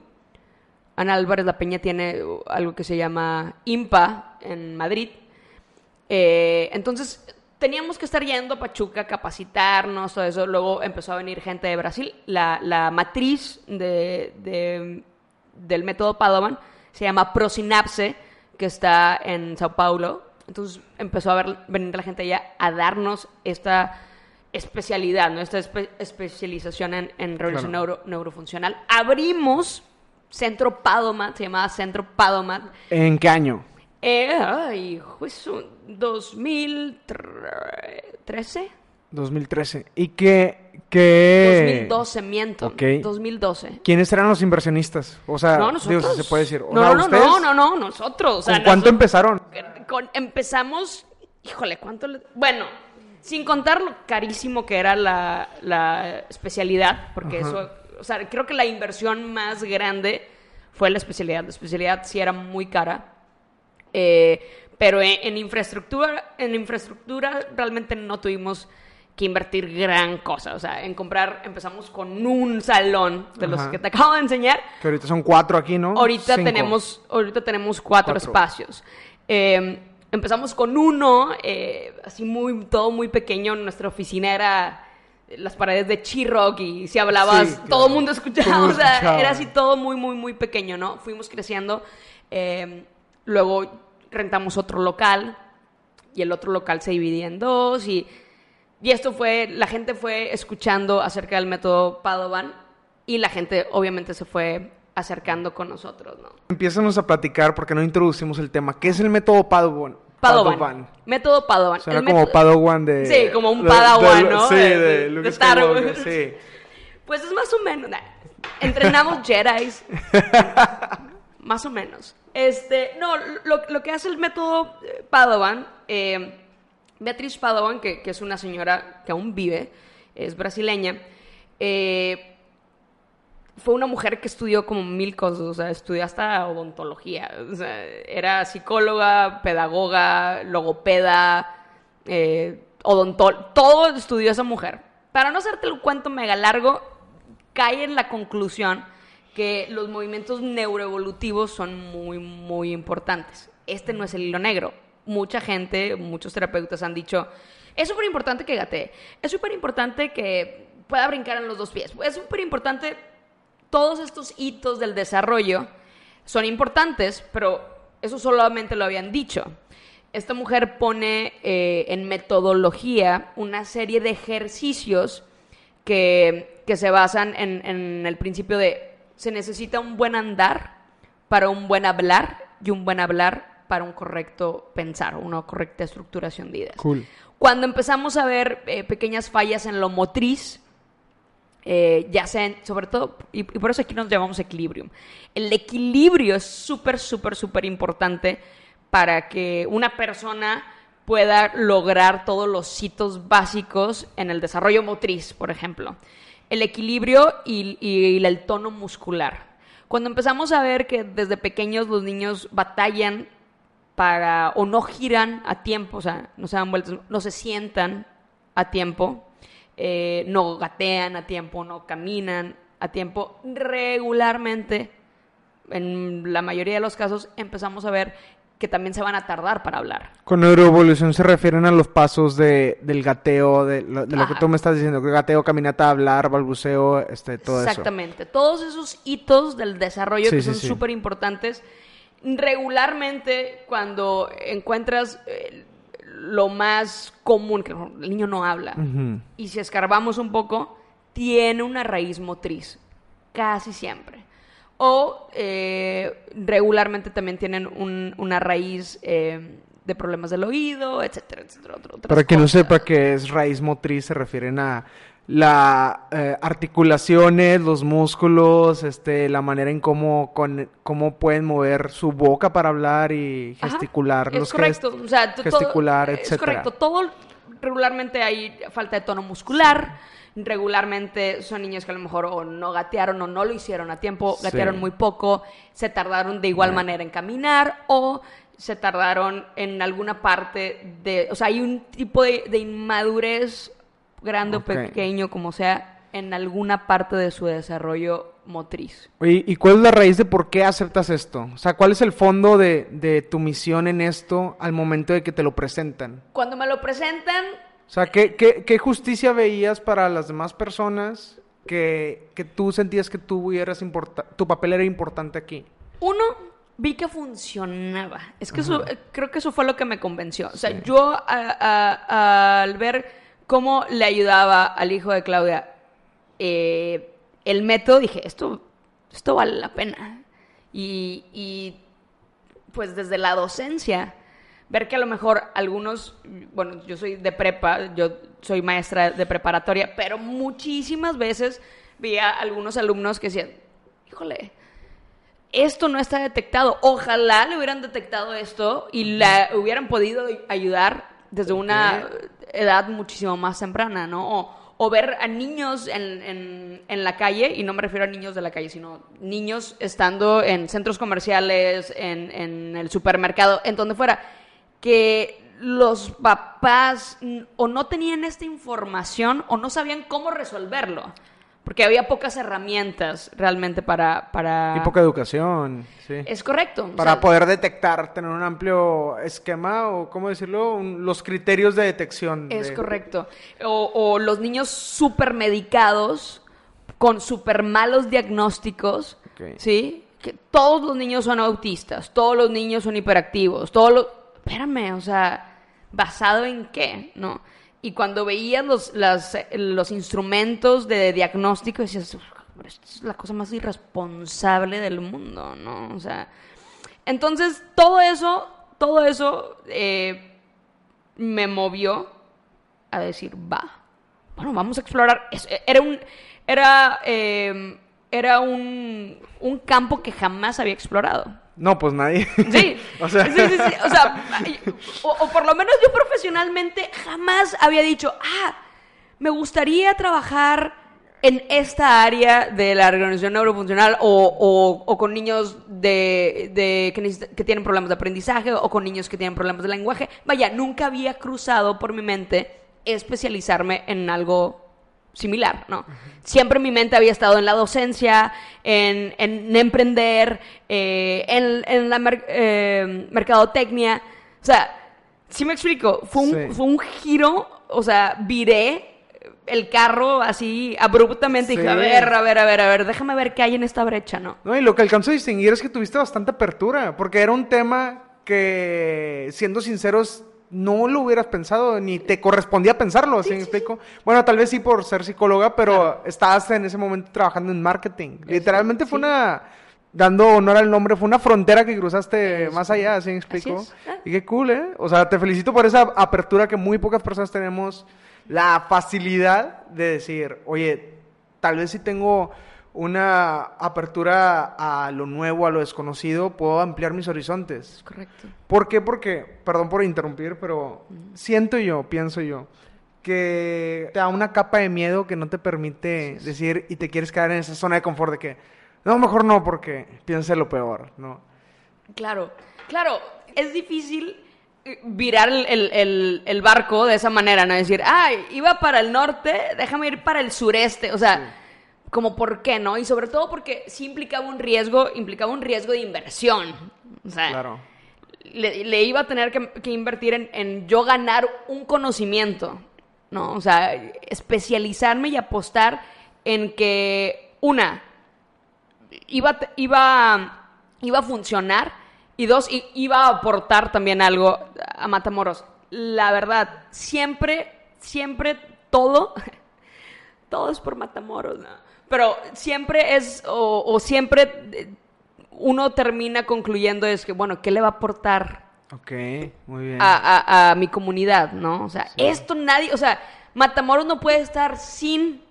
Ana Álvarez La Peña tiene algo que se llama IMPA en Madrid. Eh, entonces, teníamos que estar yendo a Pachuca, capacitarnos, todo eso. Luego empezó a venir gente de Brasil. La, la matriz de, de- del método Padovan se llama Prosinapse, que está en Sao Paulo. Entonces empezó a ver- venir la gente allá a darnos esta especialidad, ¿no? esta espe- especialización en, en revisión Claro. neuro- neurofuncional. Abrimos Centro Padomat, se llamaba Centro Padomat, ¿En qué año? eh, ay, pues, un 2013, 2013. ¿Y qué...? qué... 2012, miento, Ok. 2012. ¿Quiénes eran los inversionistas? O sea, No, nosotros. se puede decir. O no, sea, no, ¿ustedes no, no, no, nosotros. o sea, ¿Con cuánto nosotros- empezaron? con- empezamos, híjole, ¿cuánto? le- bueno, sin contar lo carísimo que era la, la especialidad, porque Ajá. eso, o sea, creo que la inversión más grande fue la especialidad. La especialidad sí era muy cara, eh, pero en, en infraestructura, en infraestructura realmente no tuvimos que invertir gran cosa. O sea, en comprar, empezamos con un salón de los Ajá. que te acabo de enseñar. Que ahorita son cuatro aquí, ¿no? Ahorita Cinco. tenemos, ahorita tenemos cuatro, Cuatro. espacios. Eh, empezamos con uno, eh, así muy, todo muy pequeño. Nuestra oficina era las paredes de Chirrock y si hablabas, Sí, claro. todo el mundo escuchaba. Todo o sea, escuchaba. era así todo muy, muy, muy pequeño, ¿no? Fuimos creciendo. eh, luego rentamos otro local y el otro local se dividía en dos y, y esto fue, la gente fue escuchando acerca del método Padovan y la gente obviamente se fue acercando con nosotros, ¿no? Empiézanos a platicar porque no introducimos el tema. ¿Qué es el método Padawan? Padovan. Método Padovan. Suena El como método- Padawan de... Sí, como un de- Padawan, de- ¿no? Sí, De- de, de- Star Wars. sí. Pues es más o menos. nah, Entrenamos Jedi. más o menos. Este, no, lo, lo que hace el método eh, Padovan, eh, Beatriz Padovan, que, es una señora que aún vive, es brasileña, eh, fue una mujer que estudió como mil cosas, o sea, estudió hasta odontología, o sea, era psicóloga, pedagoga, logopeda, eh, odontóloga, todo estudió esa mujer. Para no hacerte el cuento mega largo, cae en la conclusión que los movimientos neuroevolutivos son muy, muy importantes. Este no es el hilo negro. Mucha gente, muchos terapeutas han dicho, es súper importante que gatee, es súper importante que pueda brincar en los dos pies, es súper importante, todos estos hitos del desarrollo son importantes, pero eso solamente lo habían dicho. Esta mujer pone eh, en metodología una serie de ejercicios que, que se basan en, en el principio de se necesita un buen andar para un buen hablar y un buen hablar para un correcto pensar, una correcta estructuración de ideas. Cool. Cuando empezamos a ver eh, pequeñas fallas en lo motriz, eh, ya sean, sobre todo, y, y por eso aquí nos llamamos equilibrium. El equilibrio es súper, súper, súper importante para que una persona pueda lograr todos los hitos básicos en el desarrollo motriz, por ejemplo. El equilibrio y, y el tono muscular. Cuando empezamos a ver que desde pequeños los niños batallan para o no giran a tiempo, o sea, no se dan vueltas, no se sientan a tiempo, eh, no gatean a tiempo, no caminan a tiempo, regularmente, en la mayoría de los casos, empezamos a ver que también se van a tardar para hablar. Con neuroevolución se refieren a los pasos de, del gateo, de, lo, de lo que tú me estás diciendo, que gateo, caminata, hablar, balbuceo, este, todo eso. Exactamente. Todos esos hitos del desarrollo Sí, que sí, son sí. súper importantes. Regularmente, cuando encuentras eh, lo más común, que el niño no habla, y si escarbamos un poco, tiene una raíz motriz, casi siempre. O eh, regularmente también tienen un- una raíz eh, de problemas del oído, etcétera, etcétera. Para quien no sepa que es raíz motriz, se refieren a la eh, articulaciones, los músculos, este, la manera en cómo, con, cómo pueden mover su boca para hablar y Ajá, gesticular, Es los correcto. gest- o sea, t- todo- gesticular, Es etcétera. correcto. Todo regularmente hay falta de tono muscular. Regularmente son niños que a lo mejor o no gatearon o no lo hicieron a tiempo, Sí. gatearon muy poco, se tardaron de igual manera en caminar o se tardaron en alguna parte de... O sea, hay un tipo de, de inmadurez grande o pequeño, como sea, en alguna parte de su desarrollo motriz. ¿y cuál es la raíz de por qué aceptas esto? O sea, ¿cuál es el fondo de, de tu misión en esto al momento de que te lo presentan? Cuando me lo presentan, O sea, ¿qué, qué, qué justicia veías para las demás personas que, que tú sentías que tú eras tu papel era importante aquí? Uno, vi que funcionaba. Es que eso, creo que eso fue lo que me convenció. O sea, Sí. yo a- a- al ver cómo le ayudaba al hijo de Claudia eh, el método, dije, esto, esto vale la pena. Y, y, pues desde la docencia, ver que a lo mejor algunos, bueno, yo soy de prepa, yo soy maestra de preparatoria, pero muchísimas veces veía algunos alumnos que decían, híjole, esto no está detectado. Ojalá le hubieran detectado esto y la hubieran podido ayudar desde una edad muchísimo más temprana, ¿no? O, o ver a niños en, en- en la calle, y no me refiero a niños de la calle, sino niños estando en centros comerciales, en, en el supermercado, en donde fuera, que los papás o no tenían esta información o no sabían cómo resolverlo. Porque había pocas herramientas realmente para... para... Y poca educación, sí. Es correcto. o Para sea, poder detectar, tener un amplio esquema o, ¿cómo decirlo? Un- los criterios de detección. Es de- correcto. O, o los niños súper medicados, con súper malos diagnósticos. ¿sí? Que todos los niños son autistas, todos los niños son hiperactivos, todos los... Espérame, o sea, ¿basado en qué? ¿No? Y cuando veías los, las- los instrumentos de diagnóstico, decías, "Uf, esto es la cosa más irresponsable del mundo, ¿no? O sea, entonces todo eso, todo eso eh, me movió a decir, va, bueno, vamos a explorar. Era un, era, eh, era un, un campo que jamás había explorado. No, pues nadie. Sí, O sea- sí, sí, sí. O sea, o, o por lo menos yo profesionalmente jamás había dicho, ah, me gustaría trabajar en esta área de la organización neurofuncional o, o- o con niños de, de- que tienen problemas de aprendizaje o con niños que tienen problemas de lenguaje. Vaya, nunca había cruzado por mi mente especializarme en algo similar, ¿no? Siempre mi mente había estado en la docencia, en, en emprender, eh, en, en, la eh, mercadotecnia. O sea, sí me explico, fue un, fue un giro, o sea, viré el carro así abruptamente y dije, a ver, a ver, a ver, a ver, déjame ver qué hay en esta brecha, ¿no? No, y lo que alcanzo a distinguir es que tuviste bastante apertura, porque era un tema que, siendo sinceros, no lo hubieras pensado, ni te correspondía pensarlo, ¿así me explico? Bueno, tal vez sí por ser psicóloga, pero estabas en ese momento trabajando en marketing. Literalmente fue una, dando honor al nombre, fue una frontera que cruzaste más allá, ¿así me explico? Ah. Y qué cool, ¿eh? O sea, te felicito por esa apertura que muy pocas personas tenemos, la facilidad de decir, oye, tal vez si tengo una apertura a lo nuevo, a lo desconocido, puedo ampliar mis horizontes. Correcto. ¿Por qué? Porque, perdón por interrumpir, pero siento yo, pienso yo, que te da una capa de miedo que no te permite decir y te quieres quedar en esa zona de confort de que, no, mejor no, porque piense lo peor, ¿no? Claro, claro, es difícil eh, virar el, el, barco de esa manera, ¿no? Decir, ah, iba para el norte, déjame ir para el sureste, o sea como por qué, ¿no? Y sobre todo porque sí implicaba un riesgo, implicaba un riesgo de inversión. O sea, claro. le, iba a tener que, invertir en, yo ganar un conocimiento, ¿no? O sea, especializarme y apostar en que, una, iba, iba, iba a funcionar y dos, iba a aportar también algo a Matamoros. La verdad, siempre, siempre todo, todo es por Matamoros, ¿no? Pero siempre es, o, siempre eh, uno termina concluyendo es que, bueno, ¿qué le va a aportar Ok, muy bien. A, mi comunidad, ¿no? O sea, esto nadie, o sea, Matamoros no puede estar sin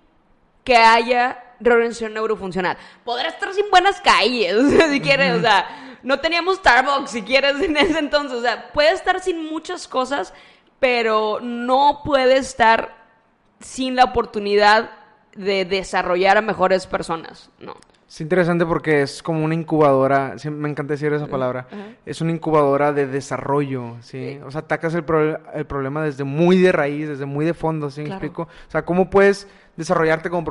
que haya reorganización neurofuncional. Podrá estar sin buenas calles, si quieres, o sea, no teníamos Starbucks, si quieres, en ese entonces, o sea, puede estar sin muchas cosas, pero no puede estar sin la oportunidad de desarrollar a mejores personas, ¿no? Es interesante porque es como una incubadora, me encanta decir esa palabra, es una incubadora de desarrollo, ¿sí? O sea, atacas el, el, problema desde muy de raíz, desde muy de fondo, ¿sí me explico? O sea, ¿cómo puedes desarrollarte como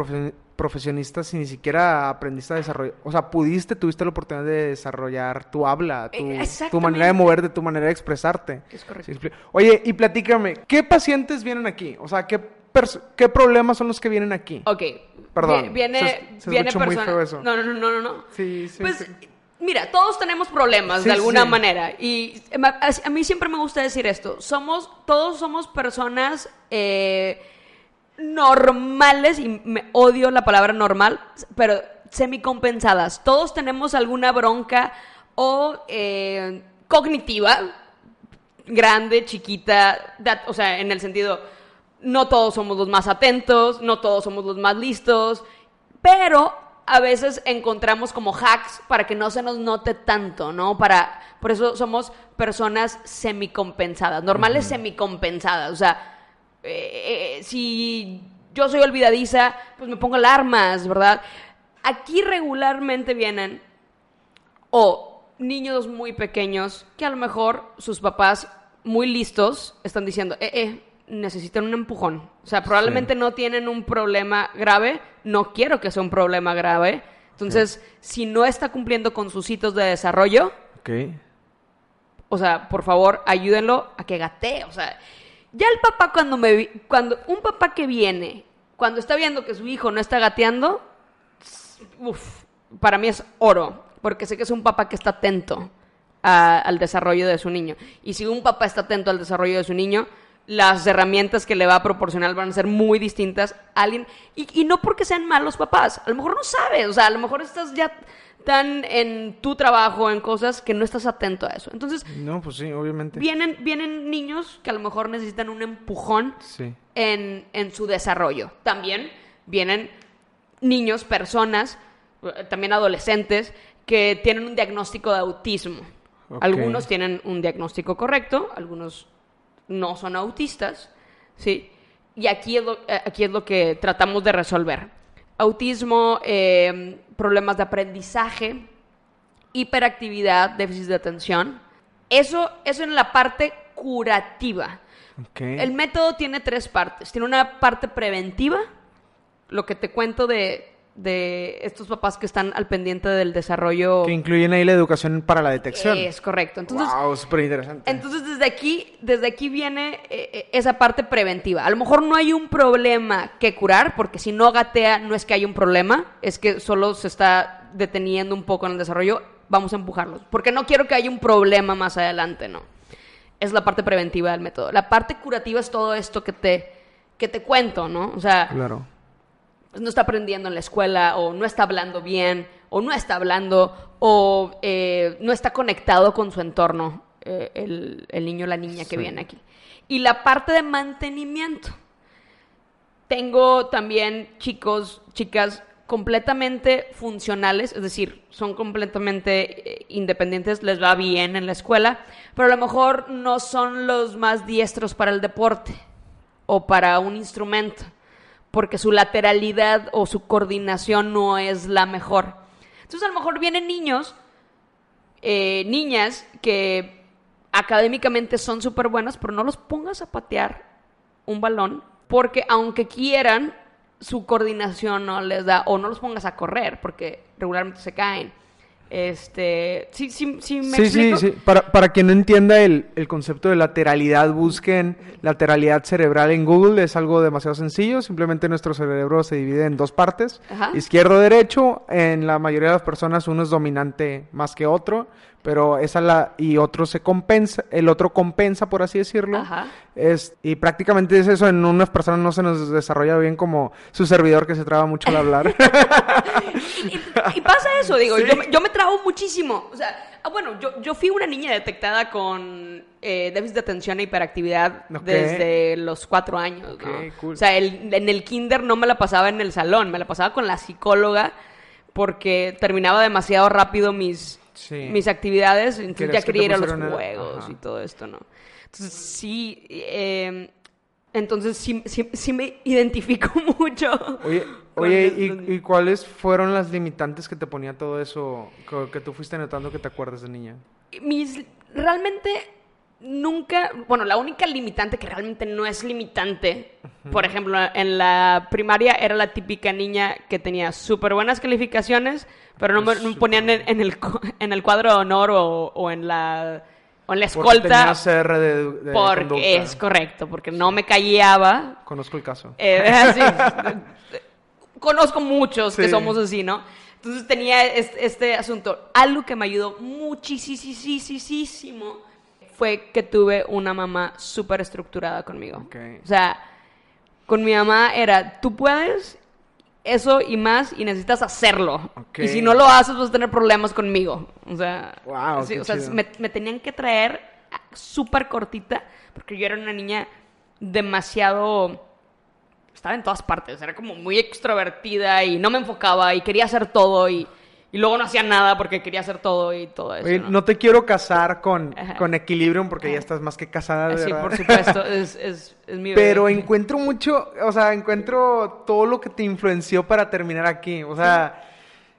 profesionista si ni siquiera aprendiste a desarrollar? O sea, pudiste, tuviste la oportunidad de desarrollar tu habla, tu, tu manera de moverte, tu manera de expresarte. Es correcto. Oye, y platícame, ¿qué pacientes vienen aquí? O sea, ¿qué ¿qué problemas son los que vienen aquí? Ok. Perdón. Viene, viene persona... No, no, no, no, no. Sí, sí. Pues, mira, todos tenemos problemas de alguna manera. Y a mí siempre me gusta decir esto. Somos, todos somos personas eh, normales, y me odio la palabra normal, pero semicompensadas. Todos tenemos alguna bronca o eh, cognitiva, grande, chiquita, o sea, en el sentido no todos somos los más atentos, no todos somos los más listos, pero a veces encontramos como hacks para que no se nos note tanto, ¿no? Para, por eso somos personas semicompensadas, normales semicompensadas, o sea, eh, eh, si yo soy olvidadiza, pues me pongo alarmas, ¿verdad? Aquí regularmente vienen o niños muy pequeños que a lo mejor sus papás muy listos están diciendo, eh, eh, necesitan un empujón. O sea, probablemente no tienen un problema grave, no quiero que sea un problema grave. Entonces, si no está cumpliendo con sus hitos de desarrollo, o sea, por favor, ayúdenlo a que gatee. O sea, ya el papá cuando me cuando un papá que viene, cuando está viendo que su hijo no está gateando, uff, para mí es oro, porque sé que es un papá que está atento al desarrollo de su niño. Y si un papá está atento al desarrollo de su niño, las herramientas que le va a proporcionar van a ser muy distintas a alguien. Y, no porque sean malos papás, a lo mejor no sabes, o sea, a lo mejor estás ya tan en tu trabajo, en cosas que no estás atento a eso. Entonces, no, pues sí, obviamente. Vienen, vienen niños que a lo mejor necesitan un empujón en, en su desarrollo. También vienen niños, personas, también adolescentes, que tienen un diagnóstico de autismo. Algunos tienen un diagnóstico correcto, algunos no son autistas, ¿sí? Y aquí es lo, eh, aquí es lo que tratamos de resolver. Autismo, em, problemas de aprendizaje, hiperactividad, déficit de atención. Eso, eso en la parte curativa. El método tiene tres partes. Tiene una parte preventiva, lo que te cuento de, de estos papás que están al pendiente del desarrollo. Que incluyen ahí la educación para la detección. Es correcto. Entonces, wow, súper interesante. entonces desde aquí, desde aquí viene eh, eh, esa parte preventiva. A lo mejor no hay un problema que curar, porque si no gatea, no es que hay un problema, es que solo se está deteniendo un poco en el desarrollo. Vamos a empujarlos. Porque no quiero que haya un problema más adelante, ¿no? Es la parte preventiva del método. La parte curativa es todo esto que te, que te cuento, ¿no? O sea, Claro. No está aprendiendo en la escuela o no está hablando bien o no está hablando o eh, no está conectado con su entorno eh, el, el niño o la niña que viene aquí. Y la parte de mantenimiento. Tengo también chicos, chicas completamente funcionales, es decir, son completamente eh, independientes, les va bien en la escuela, pero a lo mejor no son los más diestros para el deporte o para un instrumento, porque su lateralidad o su coordinación no es la mejor. Entonces a lo mejor vienen niños, eh, niñas que académicamente son súper buenas, pero no los pongas a patear un balón, porque aunque quieran, su coordinación no les da, o no los pongas a correr, porque regularmente se caen. Este, sí, sí, sí, me Sí, sí, explico? sí. Para, para quien no entienda el, el concepto de lateralidad, busquen lateralidad cerebral en Google. Es algo demasiado sencillo. Simplemente nuestro cerebro se divide en dos partes. Ajá. Izquierdo-derecho. En la mayoría de las personas uno es dominante más que otro. Pero esa la... Y otro se compensa. El otro compensa, por así decirlo. Ajá. Es, y prácticamente es eso. En unas personas no se nos desarrolla bien como su servidor que se traba mucho al hablar. Y, y pasa eso, digo, Sí. yo, me- yo me trabo muchísimo. O sea, ah, bueno, yo, yo fui una niña detectada con eh, déficit de atención e hiperactividad desde los cuatro años, ¿no? Ok, cool. O sea, el- en el kinder no me la pasaba en el salón, me la pasaba con la psicóloga porque terminaba demasiado rápido mis, Sí. mis actividades, entonces ya que quería ir a los juegos y todo esto, ¿no? Entonces sí, eh, entonces sí, sí, sí me identifico mucho. Oye, oye ¿y, y cuáles fueron las limitantes que te ponía todo eso que, que tú fuiste notando que te acuerdas de niña? mis realmente nunca, bueno, la única limitante que realmente no es limitante, por ejemplo, en la primaria era la típica niña que tenía súper buenas calificaciones, pero no me, no me ponían en, en el, en el cuadro de honor o, o en la o en la Porque escolta tenías CR de, de porque es correcto, porque no me callaba. Conozco el caso. Eh, así, conozco muchos que somos así, ¿no? Entonces tenía este, este asunto. Algo que me ayudó muchísimo fue que tuve una mamá súper estructurada conmigo. Ok. O sea, con mi mamá era, tú puedes eso y más y necesitas hacerlo. Ok. Y si no lo haces vas a tener problemas conmigo. O sea, sí, qué o sea, me, me tenían que traer súper cortita porque yo era una niña demasiado estaba en todas partes, era como muy extrovertida y no me enfocaba y quería hacer todo y, y luego no hacía nada porque quería hacer todo y todo eso. Oye, ¿no? no te quiero casar con, Ajá. con Equilibrium porque ya estás más que casada, de sí, verdad. por supuesto, es, es, es mi Pero bebé. encuentro mucho, o sea, encuentro todo lo que te influenció para terminar aquí. O sea,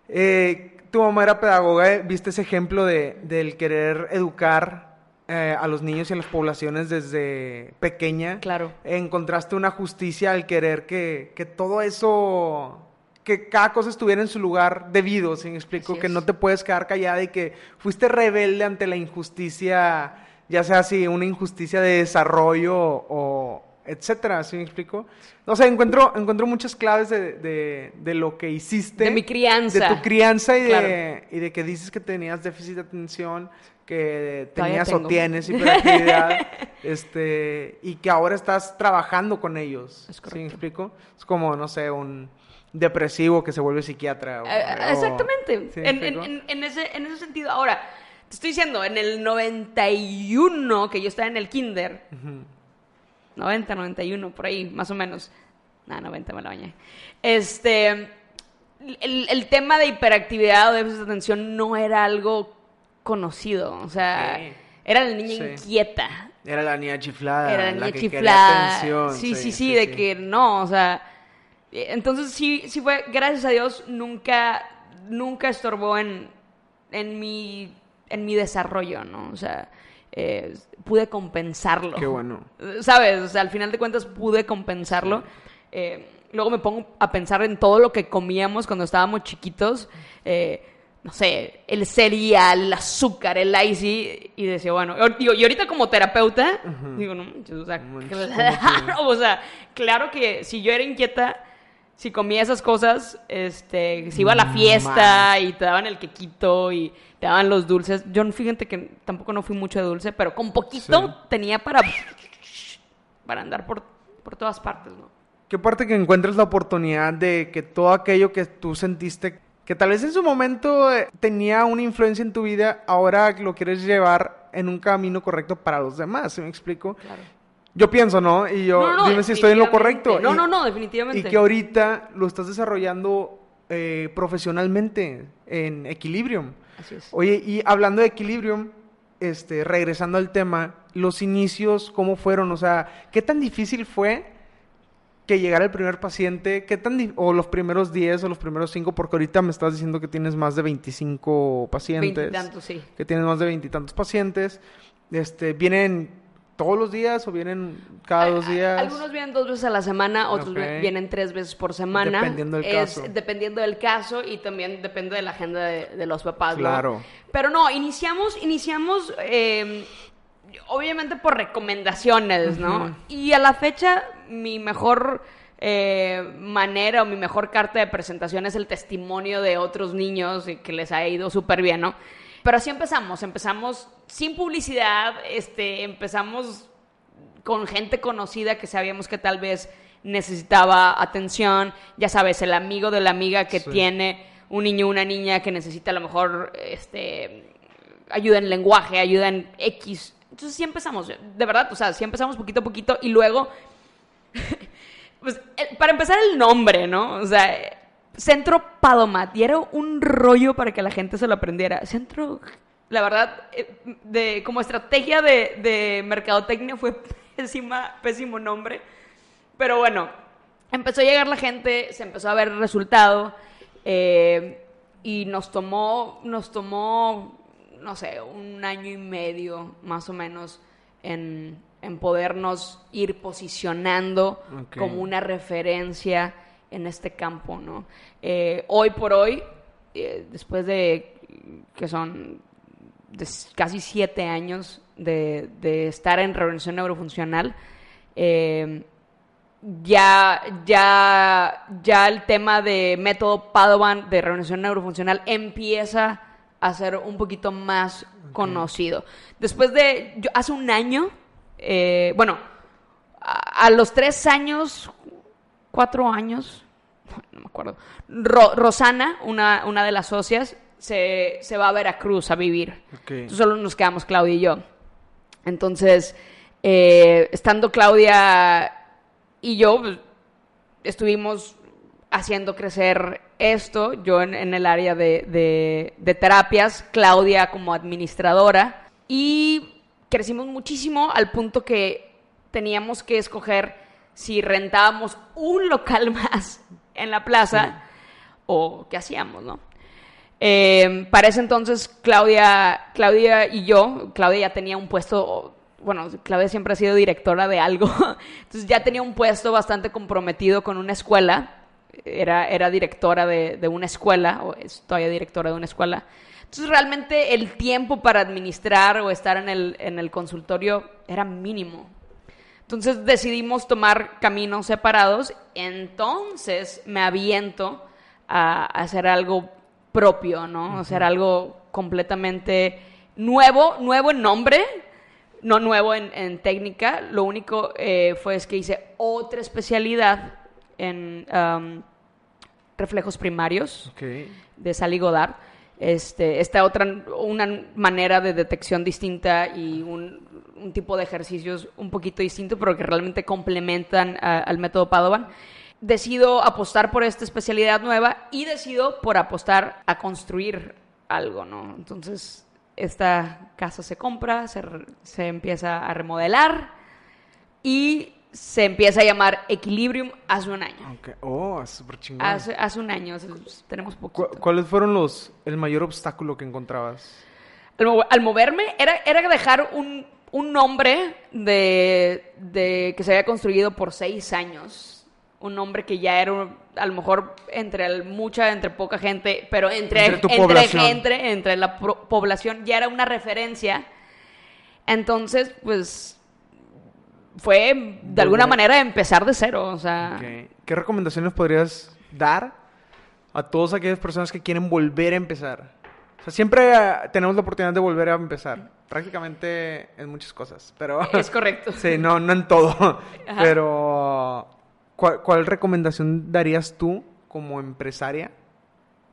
eh, tu mamá era pedagoga, eh, viste ese ejemplo de, del querer educar eh, a los niños y a las poblaciones desde pequeña. Claro. Encontraste una justicia al querer que, que todo eso, que cada cosa estuviera en su lugar debido, ¿sí me explico? Que no te puedes quedar callada y que fuiste rebelde ante la injusticia, ya sea así, una injusticia de desarrollo o etcétera, ¿sí me explico? O sea, encuentro, encuentro muchas claves de, de, de lo que hiciste. De mi crianza. De tu crianza y, Claro. de, y de que dices que tenías déficit de atención, que tenías o tienes hiperactividad, este, y que ahora estás trabajando con ellos. Es ¿Sí me explico? Es como, no sé, un depresivo que se vuelve psiquiatra. o- Eh, o- exactamente. ¿sí me en, ese, en ese sentido. Ahora, te estoy diciendo, en el 91, que yo estaba en el kinder, 90, 91, por ahí, más o menos. Nah, 90 me la bañé. Este, el, el tema de hiperactividad o déficit de atención no era algo conocido. O sea, era la niña Sí. inquieta. Era la niña chiflada. Era la niña que chiflada. atención, Sí, sí, sí, de que no, o sea. eh, Entonces sí, sí fue, gracias a Dios, nunca, nunca estorbó en, en mi, en mi desarrollo, ¿no? O sea, eh, pude compensarlo. Qué bueno. ¿Sabes? O sea, al final de cuentas pude compensarlo. Eh, luego me pongo a pensar en todo lo que comíamos cuando estábamos chiquitos. Eh, no sé, el cereal, el azúcar, el icy, y decía, bueno, y, y ahorita como terapeuta, digo, no manches, o sea, manches, claro, o sea, claro que si yo era inquieta, si comía esas cosas, este, si iba a la fiesta y te daban el quequito y te daban los dulces, yo fíjate que tampoco no fui mucho de dulce, pero con poquito Sí. tenía para, para andar por, por todas partes, ¿no? Qué parte que encuentres la oportunidad de que todo aquello que tú sentiste, que tal vez en su momento eh, tenía una influencia en tu vida, ahora lo quieres llevar en un camino correcto para los demás, ¿sí me explico? Claro. Yo pienso, ¿no? Y yo, No, no, dime si estoy en lo correcto. No, Y- no, no, definitivamente. Y que ahorita lo estás desarrollando eh, profesionalmente en Equilibrium. Así es. Oye, y hablando de Equilibrium, este, regresando al tema, los inicios, ¿cómo fueron? O sea, ¿qué tan difícil fue que llegara el primer paciente? ¿Qué tan o los primeros 10 o los primeros 5? Porque ahorita me estás diciendo que tienes más de 25 pacientes. Veintitantos, sí. Que tienes más de veintitantos pacientes. Este, ¿Vienen todos los días o vienen cada dos días? Algunos vienen dos veces a la semana, otros vienen tres veces por semana. Dependiendo del Es- caso. Dependiendo del caso y también depende de la agenda de, de los papás. ¿no? Claro. Pero no, iniciamos, iniciamos eh, obviamente por recomendaciones, ¿no? Y a la fecha, mi mejor eh, manera o mi mejor carta de presentación es el testimonio de otros niños y que les ha ido súper bien, ¿no? Pero así empezamos, empezamos sin publicidad, este, empezamos con gente conocida que sabíamos que tal vez necesitaba atención, ya sabes, el amigo de la amiga que Sí. tiene un niño una niña que necesita a lo mejor este ayuda en lenguaje, ayuda en X. Entonces sí empezamos, de verdad, o sea, sí empezamos poquito a poquito y luego pues eh, para empezar el nombre, ¿no? O sea, Centro Padomat y era un rollo para que la gente se lo aprendiera. Centro, la verdad, eh, de como estrategia de, de mercadotecnia fue pésima, pésimo nombre. Pero bueno, empezó a llegar la gente, se empezó a ver el resultado eh, y nos tomó, nos tomó, no sé, un año y medio más o menos en, en podernos ir posicionando como una referencia en este campo, ¿no? Eh, hoy por hoy, eh, después de que son de casi siete años de, de estar en reorganización neurofuncional, eh, ya, ya, ya el tema de método Padovan de reorganización neurofuncional empieza a ser un poquito más conocido. Después de, yo, hace un año, eh, bueno, a, a los tres años, cuatro años, no me acuerdo, Ro- Rosana, una, una de las socias, se, se va a Veracruz a vivir. Ok. Entonces solo nos quedamos Claudia y yo. Entonces, eh, estando Claudia y yo, pues, estuvimos haciendo crecer esto, yo en, en el área de, de- de terapias, Claudia como administradora, y crecimos muchísimo al punto que teníamos que escoger si rentábamos un local más en la plaza o qué hacíamos, ¿no? Eh, para ese entonces, Claudia, Claudia y yo, Claudia ya tenía un puesto, bueno, Claudia siempre ha sido directora de algo, entonces ya tenía un puesto bastante comprometido con una escuela, era, era directora de, de una escuela, o es todavía directora de una escuela. Entonces realmente el tiempo para administrar o estar en el, en el consultorio era mínimo. Entonces decidimos tomar caminos separados. Entonces me aviento a, a hacer algo propio, ¿no? Hacer algo completamente nuevo, nuevo en nombre, no nuevo en, en técnica. Lo único eh, fue es que hice otra especialidad en um, reflejos primarios de Sally Godard. Este, esta otra, una manera de detección distinta y un, un tipo de ejercicios un poquito distinto, pero que realmente complementan a- al método Padovan. Decido apostar por esta especialidad nueva y decido por apostar a construir algo, ¿no? Entonces, esta casa se compra, se, se empieza a remodelar y se empieza a llamar Equilibrium hace un año. Ok. Oh, es súper chingón. Hace, hace un año, tenemos ¿Cu- poquito. ¿Cuáles fueron los el mayor obstáculo que encontrabas? Al, mo- al moverme era, era dejar un, un nombre de, de que se había construido por seis años un nombre que ya era un- a lo mejor entre el- mucha, entre poca gente, pero entre, Entre entre, población. gente, entre la población ya era una referencia. Entonces, pues fue de alguna Volver. manera empezar de cero, o sea, Ok. ¿Qué recomendaciones podrías dar a todas aquellas personas que quieren volver a empezar? O sea, siempre eh, tenemos la oportunidad de volver a empezar. Prácticamente en muchas cosas. Pero. es correcto. sí, no, no en todo. Pero. ¿cuál, cuál recomendación darías tú como empresaria?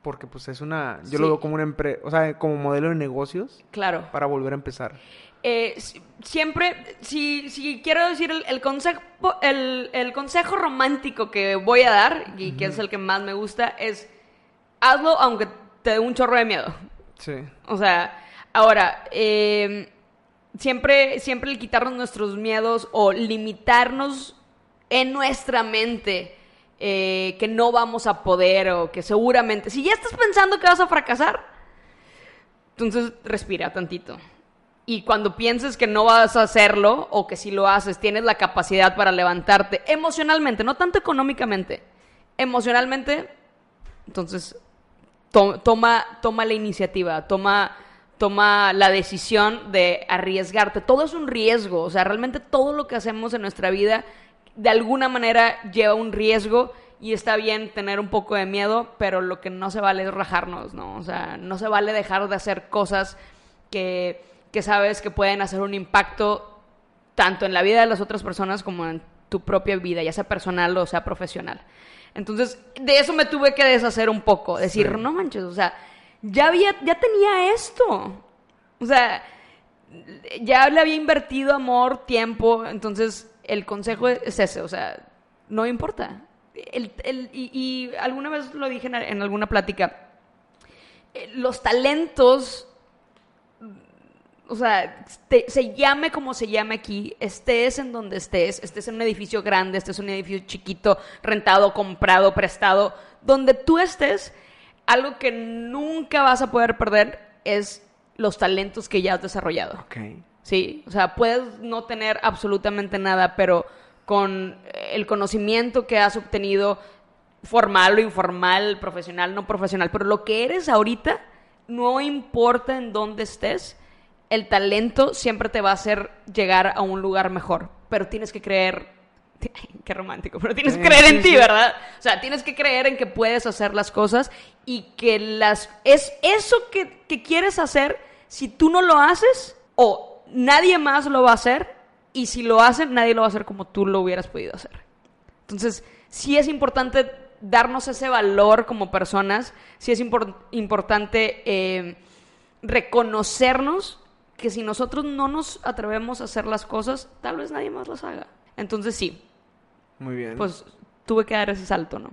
Porque pues es una. Yo lo Sí. veo como una empre O sea, como modelo de negocios Claro. para volver a empezar. Eh, si- siempre, si, si quiero decir el, el consejo, el, el consejo romántico que voy a dar, y que es el que más me gusta, es hazlo aunque te dé un chorro de miedo. Sí. O sea, ahora, eh, siempre, siempre el quitarnos nuestros miedos o limitarnos en nuestra mente eh, que no vamos a poder o que seguramente, si ya estás pensando que vas a fracasar, entonces respira tantito. Y cuando pienses que no vas a hacerlo o que si lo haces tienes la capacidad para levantarte emocionalmente, no tanto económicamente, emocionalmente, entonces to- toma, toma la iniciativa, toma, toma la decisión de arriesgarte. Todo es un riesgo, o sea, realmente todo lo que hacemos en nuestra vida de alguna manera lleva un riesgo y está bien tener un poco de miedo, pero lo que no se vale es rajarnos, ¿no? O sea, no se vale dejar de hacer cosas que, que sabes que pueden hacer un impacto tanto en la vida de las otras personas como en tu propia vida, ya sea personal o sea profesional. Entonces, de eso me tuve que deshacer un poco, decir, Sí. no manches, o sea, ya había, ya tenía esto. O sea, ya le había invertido amor, tiempo, entonces el consejo es ese, o sea, no importa. El- el- y, y alguna vez lo dije en, en alguna plática, eh, los talentos o sea, te- se llame como se llame aquí, estés en donde estés, estés en un edificio grande, estés en un edificio chiquito, rentado, comprado, prestado, donde tú estés, algo que nunca vas a poder perder es los talentos que ya has desarrollado. Ok. Sí, o sea, puedes no tener absolutamente nada, pero con el conocimiento que has obtenido, formal o informal, profesional, no profesional, pero lo que eres ahorita, no importa en dónde estés, el talento siempre te va a hacer llegar a un lugar mejor, pero tienes que creer, qué romántico, pero tienes que creer en ti. ¿verdad? O sea, tienes que creer en que puedes hacer las cosas y que las es eso que, que quieres hacer, si tú no lo haces o nadie más lo va a hacer y si lo hacen, nadie lo va a hacer como tú lo hubieras podido hacer. Entonces, sí es importante darnos ese valor como personas, sí es impor- importante eh, reconocernos que si nosotros no nos atrevemos a hacer las cosas, tal vez nadie más las haga. Entonces sí, Muy bien. pues tuve que dar ese salto, ¿no?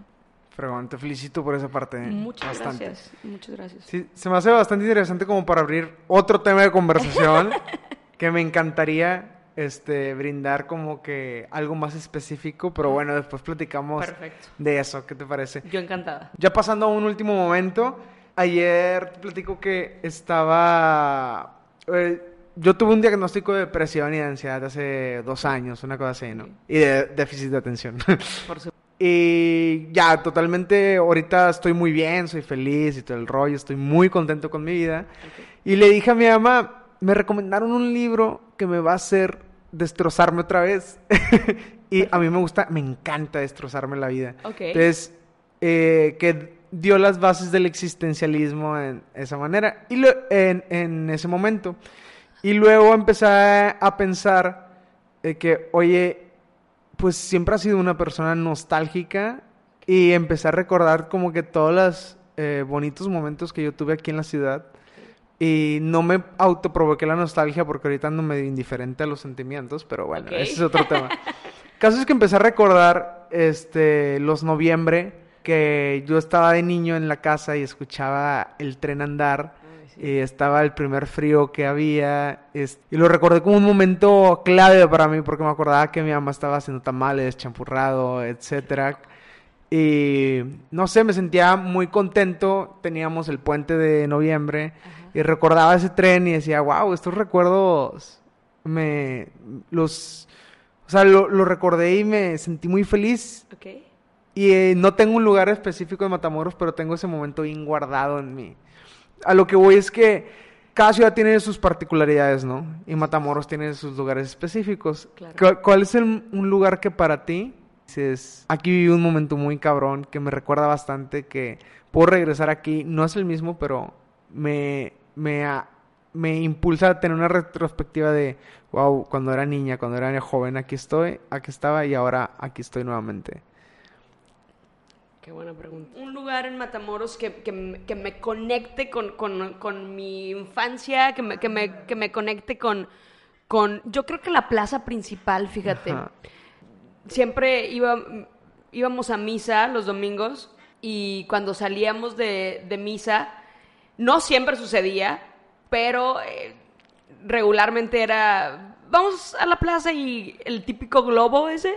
Fregón, te felicito por esa parte. Muchas bastante. gracias, muchas gracias. Sí, se me hace bastante interesante como para abrir otro tema de conversación que me encantaría este brindar como que algo más específico, pero bueno, después platicamos Perfecto. de eso, ¿qué te parece? Yo encantada. Ya pasando a un último momento, ayer platico que estaba... eh, yo tuve un diagnóstico de depresión y de ansiedad hace dos años, una cosa así, ¿no? Y de déficit de atención. Por su- Y ya, totalmente, ahorita estoy muy bien, soy feliz y todo el rollo, estoy muy contento con mi vida. Y le dije a mi mamá, me recomendaron un libro que me va a hacer destrozarme otra vez. y a mí me gusta, me encanta destrozarme la vida. Ok. Entonces, eh, que dio las bases del existencialismo en esa manera, y lo- en, en ese momento. Y luego empecé a pensar eh, que, oye, pues siempre ha sido una persona nostálgica y empecé a recordar como que todos los eh, bonitos momentos que yo tuve aquí en la ciudad y no me autoprovoqué la nostalgia porque ahorita ando medio indiferente a los sentimientos, pero bueno, ese es otro tema. Caso es que empecé a recordar este los noviembre que yo estaba de niño en la casa y escuchaba el tren andar y estaba el primer frío que había es- y lo recordé como un momento clave para mí porque me acordaba que mi mamá estaba haciendo tamales, champurrado, etcétera. Y no sé, me sentía muy contento. Teníamos el puente de noviembre y recordaba ese tren y decía, wow, estos recuerdos me los, o sea, lo, lo recordé y me sentí muy feliz Ok. Y eh, no tengo un lugar específico de Matamoros, pero tengo ese momento bien guardado en mí. A lo que voy es que cada ciudad tiene sus particularidades, ¿no? Y Matamoros tiene sus lugares específicos. Claro. ¿Cuál, es el- un lugar que para ti dices, aquí viví un momento muy cabrón que me recuerda bastante que puedo regresar aquí? No es el mismo, pero me, me, me impulsa a tener una retrospectiva de, wow, cuando era niña, cuando era joven, aquí estoy, aquí estaba y ahora aquí estoy nuevamente. Qué buena pregunta. Un lugar en Matamoros que, que me- que me conecte con, con- con mi infancia, que me, que me, que me conecte con, con... Yo creo que la plaza principal, fíjate. Ajá. Siempre iba, íbamos a misa los domingos y cuando salíamos de, de misa, no siempre sucedía, pero eh, regularmente era, vamos a la plaza y el típico globo ese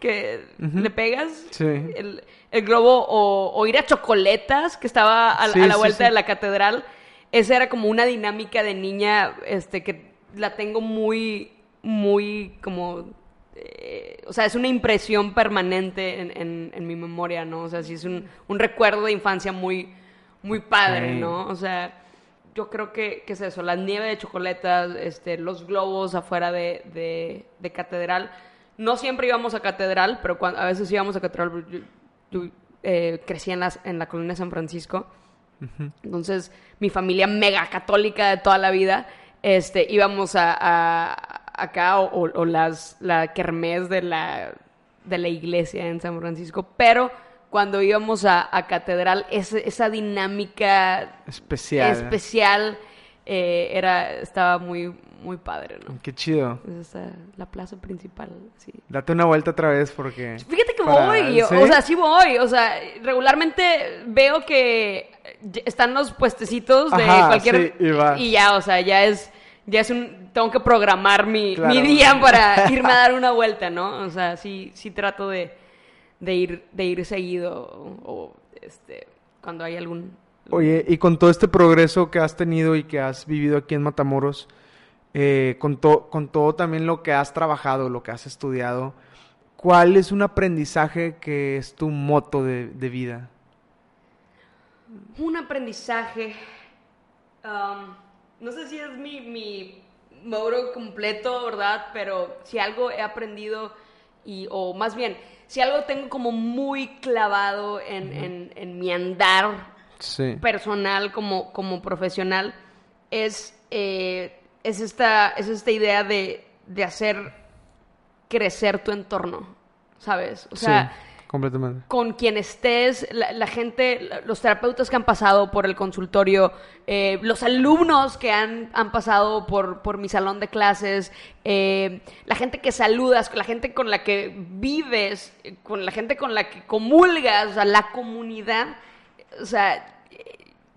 que le pegas, Sí. el, el globo o, o ir a Chocoletas, que estaba a, Sí, a la vuelta sí. de la catedral. Esa era como una dinámica de niña este, que la tengo muy, muy como... eh, o sea, es una impresión permanente en, en- en mi memoria, ¿no? O sea, sí es un, un recuerdo de infancia muy, muy padre. ¿no? O sea, yo creo que, que es eso, la nieve de chocoletas, este, los globos afuera de, de- de catedral. No siempre íbamos a catedral, pero cuando, a veces íbamos a catedral. Yo, yo, eh, crecí en, las, en la colonia de San Francisco. Entonces, mi familia mega católica de toda la vida, este, íbamos a, a- acá o, o- o las, la kermés de la, de la iglesia en San Francisco, pero cuando íbamos a, a catedral, ese- esa dinámica Especial. especial eh, era, estaba muy, muy padre, ¿no? Qué chido. Es esa, la plaza principal, sí. Date una vuelta otra vez porque... Fíjate que Para- voy, ¿sí? o sea, sí voy, o sea, regularmente veo que están los puestecitos de Ajá, cualquier sí, y vas. ya, o sea, ya es ya es un tengo que programar mi, Claro. mi día para irme a dar una vuelta, ¿no? O sea, sí sí trato de, de ir de ir seguido o, o, este cuando hay algún Oye, y con todo este progreso que has tenido y que has vivido aquí en Matamoros, eh, con, to- con todo también lo que has trabajado, lo que has estudiado, ¿cuál es un aprendizaje que es tu moto de, de vida? Un aprendizaje. um, no sé si es mi, mi moro completo, ¿verdad? Pero si algo he aprendido, y, o más bien, si algo tengo como muy clavado en, en- en mi andar Sí. personal como, como profesional, es, eh, es, esta, es esta idea de, de hacer crecer tu entorno, ¿sabes? O sea, sí, completamente. con quien estés, la, la gente, los terapeutas que han pasado por el consultorio, eh, los alumnos que han, han pasado por, por mi salón de clases, eh, la gente que saludas, la gente con la que vives, con la gente con la que comulgas, o sea, la comunidad, o sea,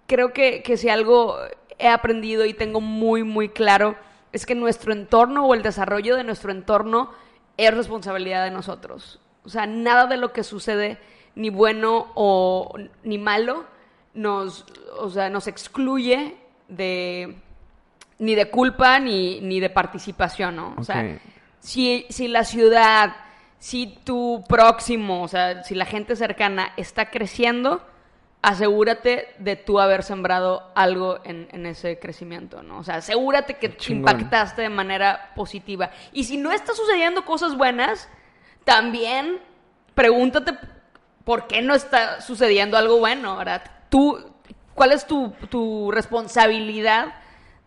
creo que, que si algo he aprendido y tengo muy, muy claro, es que nuestro entorno o el desarrollo de nuestro entorno es responsabilidad de nosotros. O sea, nada de lo que sucede, ni bueno o ni malo, nos, o sea, nos excluye de ni de culpa ni, ni de participación, ¿no? O sea, si, si la ciudad, si tu próximo, o sea, si la gente cercana está creciendo, asegúrate de tú haber sembrado algo en, en ese crecimiento, ¿no? O sea, asegúrate que Chingón. impactaste de manera positiva. Y si no está sucediendo cosas buenas, también pregúntate por qué no está sucediendo algo bueno, ¿verdad? Tú, ¿cuál es tu, tu responsabilidad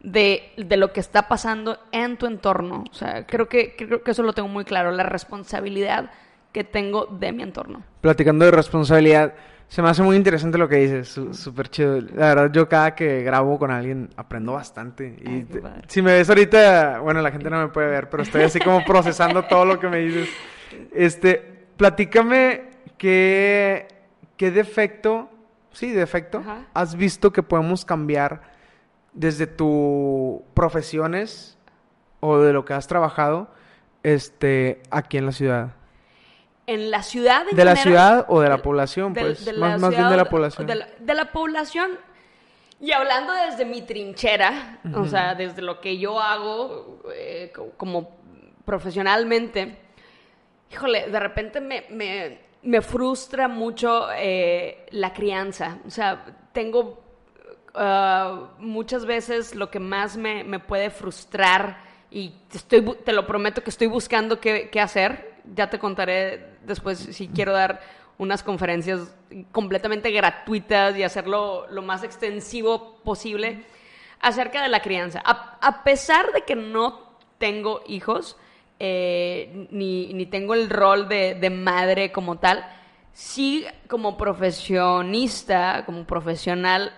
de, de lo que está pasando en tu entorno? O sea, creo que, creo que eso lo tengo muy claro, la responsabilidad que tengo de mi entorno. Platicando de responsabilidad, se me hace muy interesante lo que dices, súper chido. La verdad, yo cada que grabo con alguien aprendo bastante. Y Ay, te- si me ves ahorita, bueno, la gente no me puede ver, pero estoy así como procesando todo lo que me dices. Este, platícame qué, qué defecto, sí, defecto, Ajá. has visto que podemos cambiar desde tu profesiones o de lo que has trabajado este, aquí en la ciudad. En la ciudad en ¿De la ciudad o de la población, pues? de Más- más bien de la población. De la, de la población. Y hablando desde mi trinchera, o sea, desde lo que yo hago eh, co- como profesionalmente, híjole, de repente me, me- me frustra mucho eh, la crianza. O sea, tengo uh, muchas veces lo que más me, me puede frustrar y te, estoy, te lo prometo que estoy buscando qué, qué hacer. Ya te contaré después si quiero dar unas conferencias completamente gratuitas y hacerlo lo más extensivo posible acerca de la crianza. A, pesar de que no tengo hijos, eh, ni, ni tengo el rol de, de madre como tal, sí como profesionista, como profesional,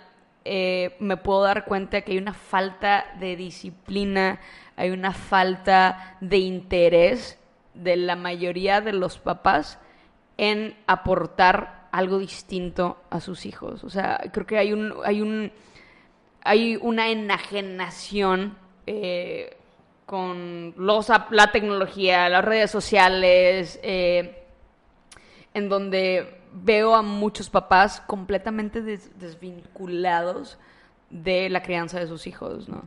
eh, me puedo dar cuenta que hay una falta de disciplina, hay una falta de interés de la mayoría de los papás en aportar algo distinto a sus hijos. O sea, creo que hay un, hay un, hay una enajenación eh, con los, la tecnología, las redes sociales, eh, en donde veo a muchos papás completamente des- desvinculados de la crianza de sus hijos, ¿no?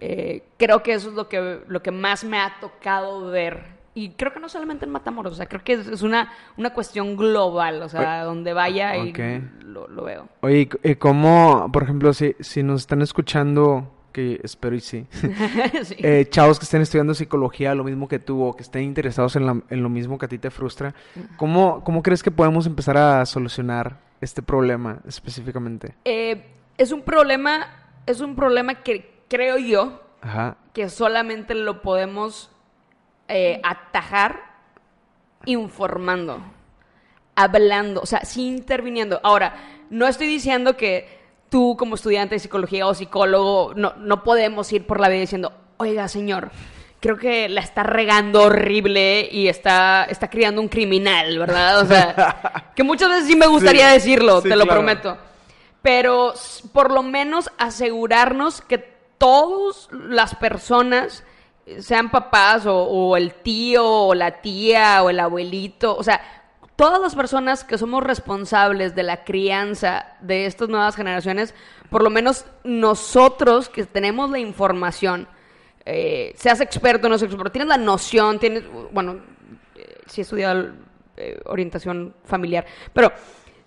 Eh, creo que eso es lo que, lo que más me ha tocado ver. Y creo que no solamente en Matamoros, o sea, creo que es, una, una cuestión global, o sea, donde vaya y lo, lo veo. Oye, ¿y y cómo, por ejemplo, si, si nos están escuchando, que espero y sí, Sí. eh, chavos que estén estudiando psicología, lo mismo que tú, o que estén interesados en, la- en lo mismo que a ti te frustra, ¿cómo, ¿cómo crees que podemos empezar a solucionar este problema específicamente? Eh, es un problema, es un problema que creo yo Ajá. que solamente lo podemos eh, atajar informando, hablando, o sea, sí interviniendo. Ahora, no estoy diciendo que tú como estudiante de psicología o psicólogo no, no podemos ir por la vida diciendo, oiga, señor, creo que la está regando horrible y está, está criando un criminal, ¿verdad? O sea, que muchas veces sí me gustaría Sí, decirlo, sí, te lo claro. prometo. Pero por lo menos asegurarnos que todas las personas, sean papás o, el tío o la tía o el abuelito, o sea, todas las personas que somos responsables de la crianza de estas nuevas generaciones, por lo menos nosotros que tenemos la información, eh, seas experto o no seas experto, tienes la noción, tienes, bueno, eh, sí he estudiado eh, orientación familiar, pero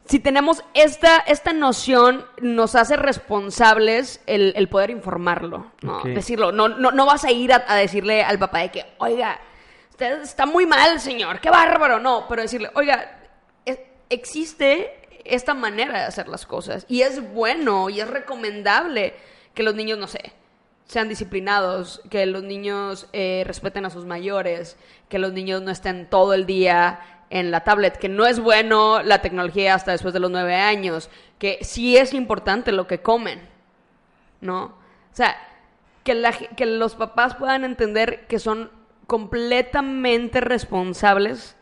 si tenemos esta, esta noción, nos hace responsables el, el poder informarlo, ¿no? Decirlo, no, no, no vas a ir a, a decirle al papá de que, oiga, usted está muy mal, señor, qué bárbaro, no, pero decirle, oiga, es- existe esta manera de hacer las cosas y es bueno y es recomendable que los niños, no sé, sean disciplinados, que los niños eh, respeten a sus mayores, que los niños no estén todo el día en la tablet, que no es bueno la tecnología hasta después de los nueve años, que sí es importante lo que comen, ¿no? O sea, que, la que los papás puedan entender que son completamente responsables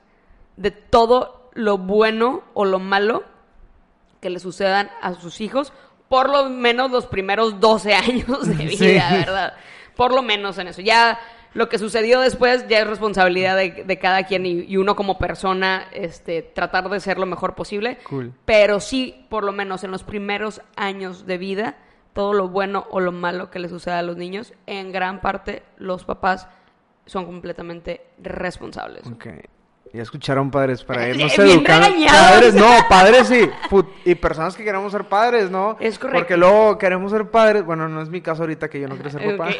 de todo lo bueno o lo malo que le sucedan a sus hijos, por lo menos los primeros 12 años de vida, Sí. ¿verdad? Por lo menos en eso. Ya lo que sucedió después ya es responsabilidad de, de cada quien y, y uno como persona este, tratar de ser lo mejor posible. Cool. Pero sí, por lo menos en los primeros años de vida, todo lo bueno o lo malo que le suceda a los niños, en gran parte los papás son completamente responsables. Ok. Ya escucharon padres para irnos educando. Padres, no, padres sí. Y personas que queremos ser padres, ¿no? Es correcto. Porque luego queremos ser padres. Bueno, no es mi caso ahorita que yo no quiero ser papá.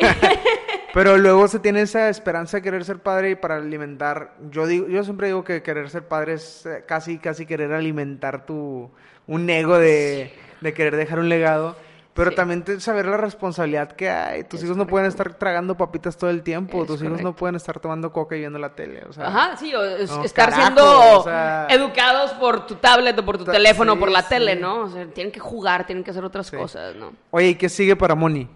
Pero luego se tiene esa esperanza de querer ser padre y para alimentar. Yo digo, yo siempre digo que querer ser padre es eh, casi, casi querer alimentar tu un ego de, de querer dejar un legado. Pero Sí. también saber la responsabilidad que hay. Tus Es hijos no pueden estar tragando papitas todo el tiempo. Es Tus hijos no pueden estar tomando coca y viendo la tele. O sea, Ajá, sí, o es- No, estar carajo, siendo o sea- educados por tu tablet o por tu teléfono o sí, por la sí. tele, ¿no? O sea, tienen que jugar, tienen que hacer otras cosas, ¿no? Oye, ¿y qué sigue para Moni?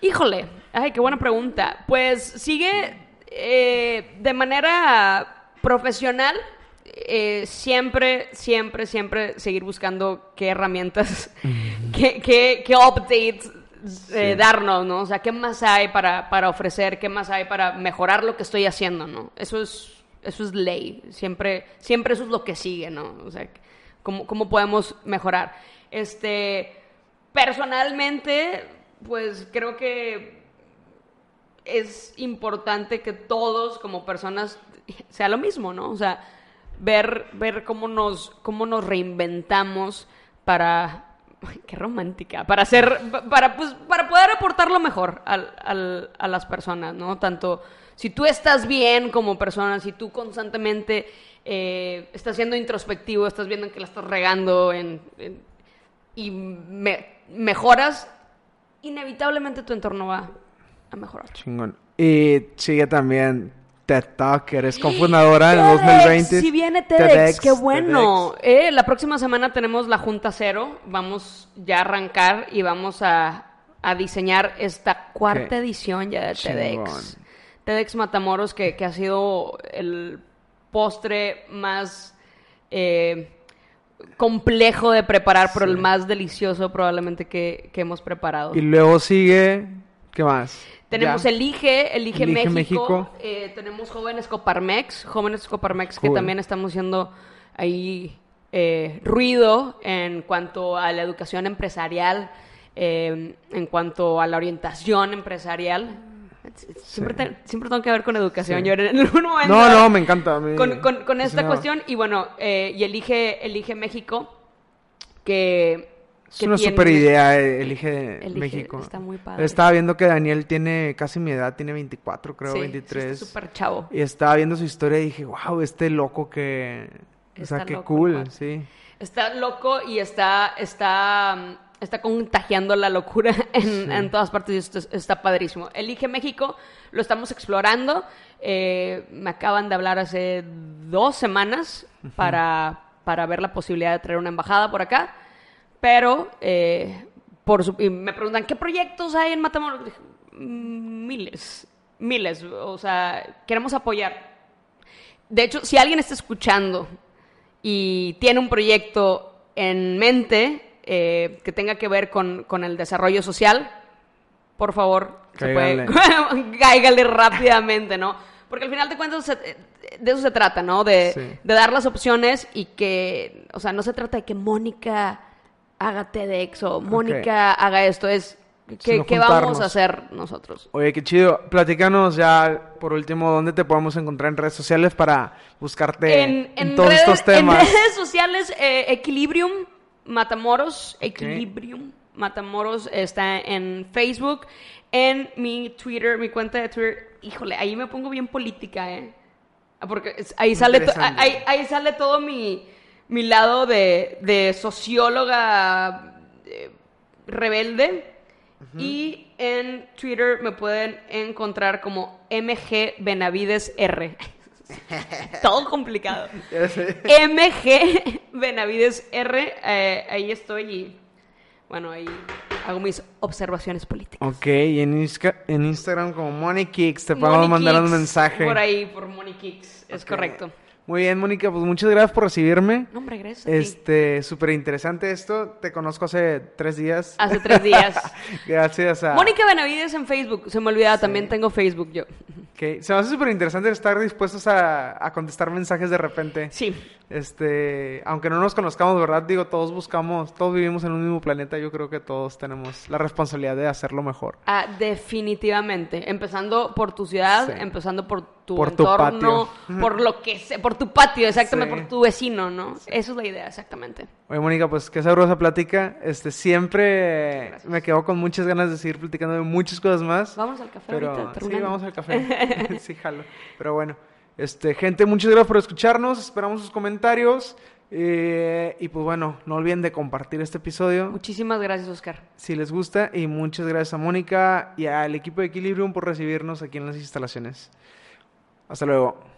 Híjole, ay, qué buena pregunta. Pues sigue eh, de manera profesional, eh, siempre, siempre, siempre seguir buscando qué herramientas, qué, qué, qué updates eh, Sí. darnos, ¿no? O sea, qué más hay para, para ofrecer, qué más hay para mejorar lo que estoy haciendo, ¿no? Eso es, eso es ley, siempre, siempre eso es lo que sigue, ¿no? O sea, cómo, cómo podemos mejorar. Este, personalmente, pues creo que es importante que todos como personas sea lo mismo, ¿no? O sea, ver, ver cómo nos, cómo nos reinventamos para. Qué romántica. Para hacer. Para, pues, para poder aportar lo mejor al- a las personas, ¿no? Tanto si tú estás bien como persona, si tú constantemente eh, estás siendo introspectivo, estás viendo que la estás regando en, y me- mejoras, inevitablemente tu entorno va a mejorar. Chingón. Y sigue también TED Talk, eres cofundadora en el TEDx, 2020. Si viene TEDx, qué TEDx, bueno. Eh, la próxima semana tenemos la Junta Cero. Vamos ya a arrancar y vamos a, a diseñar esta cuarta edición ya de Chingón. TEDx. TEDx Matamoros, que, que ha sido el postre más eh, complejo de preparar, pero el más delicioso probablemente que, que hemos preparado. Y luego sigue, ¿qué más? Tenemos Ya. Elige, Elige, Elige México. México. eh, tenemos Jóvenes Coparmex, Jóvenes Coparmex que también estamos haciendo ahí eh, ruido en cuanto a la educación empresarial, eh, en cuanto a la orientación empresarial. Siempre, te- siempre tengo que ver con educación. Sí. Yo en algún momento... No, no, me encanta. a mí. Con, con- con esta cuestión, y bueno, eh, y Elige, Elige México, que... Es que una tiene- super idea, eh, elige, Elige, México. está muy padre. Estaba viendo que Daniel tiene casi mi edad, tiene 24, creo, Sí, sí, 23. está súper chavo. Y estaba viendo su historia y dije, wow, este loco que... O sea, Está qué cool, sí. Está loco y está, está, mm, está contagiando la locura en, en todas partes y esto es- está padrísimo. Elige México, lo estamos explorando. Eh, me acaban de hablar hace dos semanas para, para ver la posibilidad de traer una embajada por acá. Pero, eh, por su- y me preguntan, ¿qué proyectos hay en Matamoros? "Mm, miles, miles. O sea, queremos apoyar. De hecho, si alguien está escuchando y tiene un proyecto en mente eh, que tenga que ver con, con el desarrollo social, por favor, se puede- cáigale rápidamente, ¿no? Porque al final de cuentas se- de eso se trata, ¿no? De, Sí. de dar las opciones y que, o sea, no se trata de que Mónica haga TEDx o Mónica haga esto, es que, Sino ¿qué vamos a hacer nosotros. Oye, qué chido. Platícanos ya, por último, dónde te podemos encontrar en redes sociales para buscarte en, en, en todos redes, estos temas. En redes sociales, eh, Equilibrium Matamoros, Equilibrium Matamoros está en Facebook, en mi Twitter, mi cuenta de Twitter. Híjole, ahí me pongo bien política, ¿eh? Ah, Porque ahí sale, ahí, ahí sale todo mi, mi lado de, de socióloga eh, rebelde. Y en Twitter me pueden encontrar como MG Benavides R. Todo complicado. MG Benavides R. eh, ahí estoy y bueno, ahí hago mis observaciones políticas. Ok, y en, Instagram como MoneyKicks te podemos mandar un mensaje. Por ahí, por Money Kicks. Es correcto. Muy bien, Mónica, pues muchas gracias por recibirme. No, hombre, gracias a. Este, súper interesante esto. Te conozco hace tres días. Hace tres días. Gracias a... Mónica Benavides en Facebook. Se me olvidaba, también tengo Facebook yo. Ok, Se me hace súper interesante estar dispuestos a, a contestar mensajes de repente. Sí. Este, aunque no nos conozcamos, ¿verdad? Digo, todos buscamos, todos vivimos en un mismo planeta. Yo creo que todos tenemos la responsabilidad de hacerlo mejor. Ah, definitivamente. Empezando por tu ciudad, Sí. empezando por tu Por tu entorno, patio. por lo que sea, por tu patio, exactamente, Sí. por tu vecino, ¿no? Esa es la idea, exactamente. Oye, Mónica, pues qué sabrosa plática. Este, siempre Gracias. me quedo con muchas ganas de seguir platicando de muchas cosas más. Vamos al café Pero ahorita, sí, vamos al café. sí, jalo. Pero bueno, este, gente, muchas gracias por escucharnos. Esperamos sus comentarios. eh, y pues bueno, no olviden de compartir este episodio Muchísimas gracias, Oscar. si les gusta. Y muchas gracias a Mónica y al equipo de Equilibrium por recibirnos aquí en las instalaciones. Hasta luego.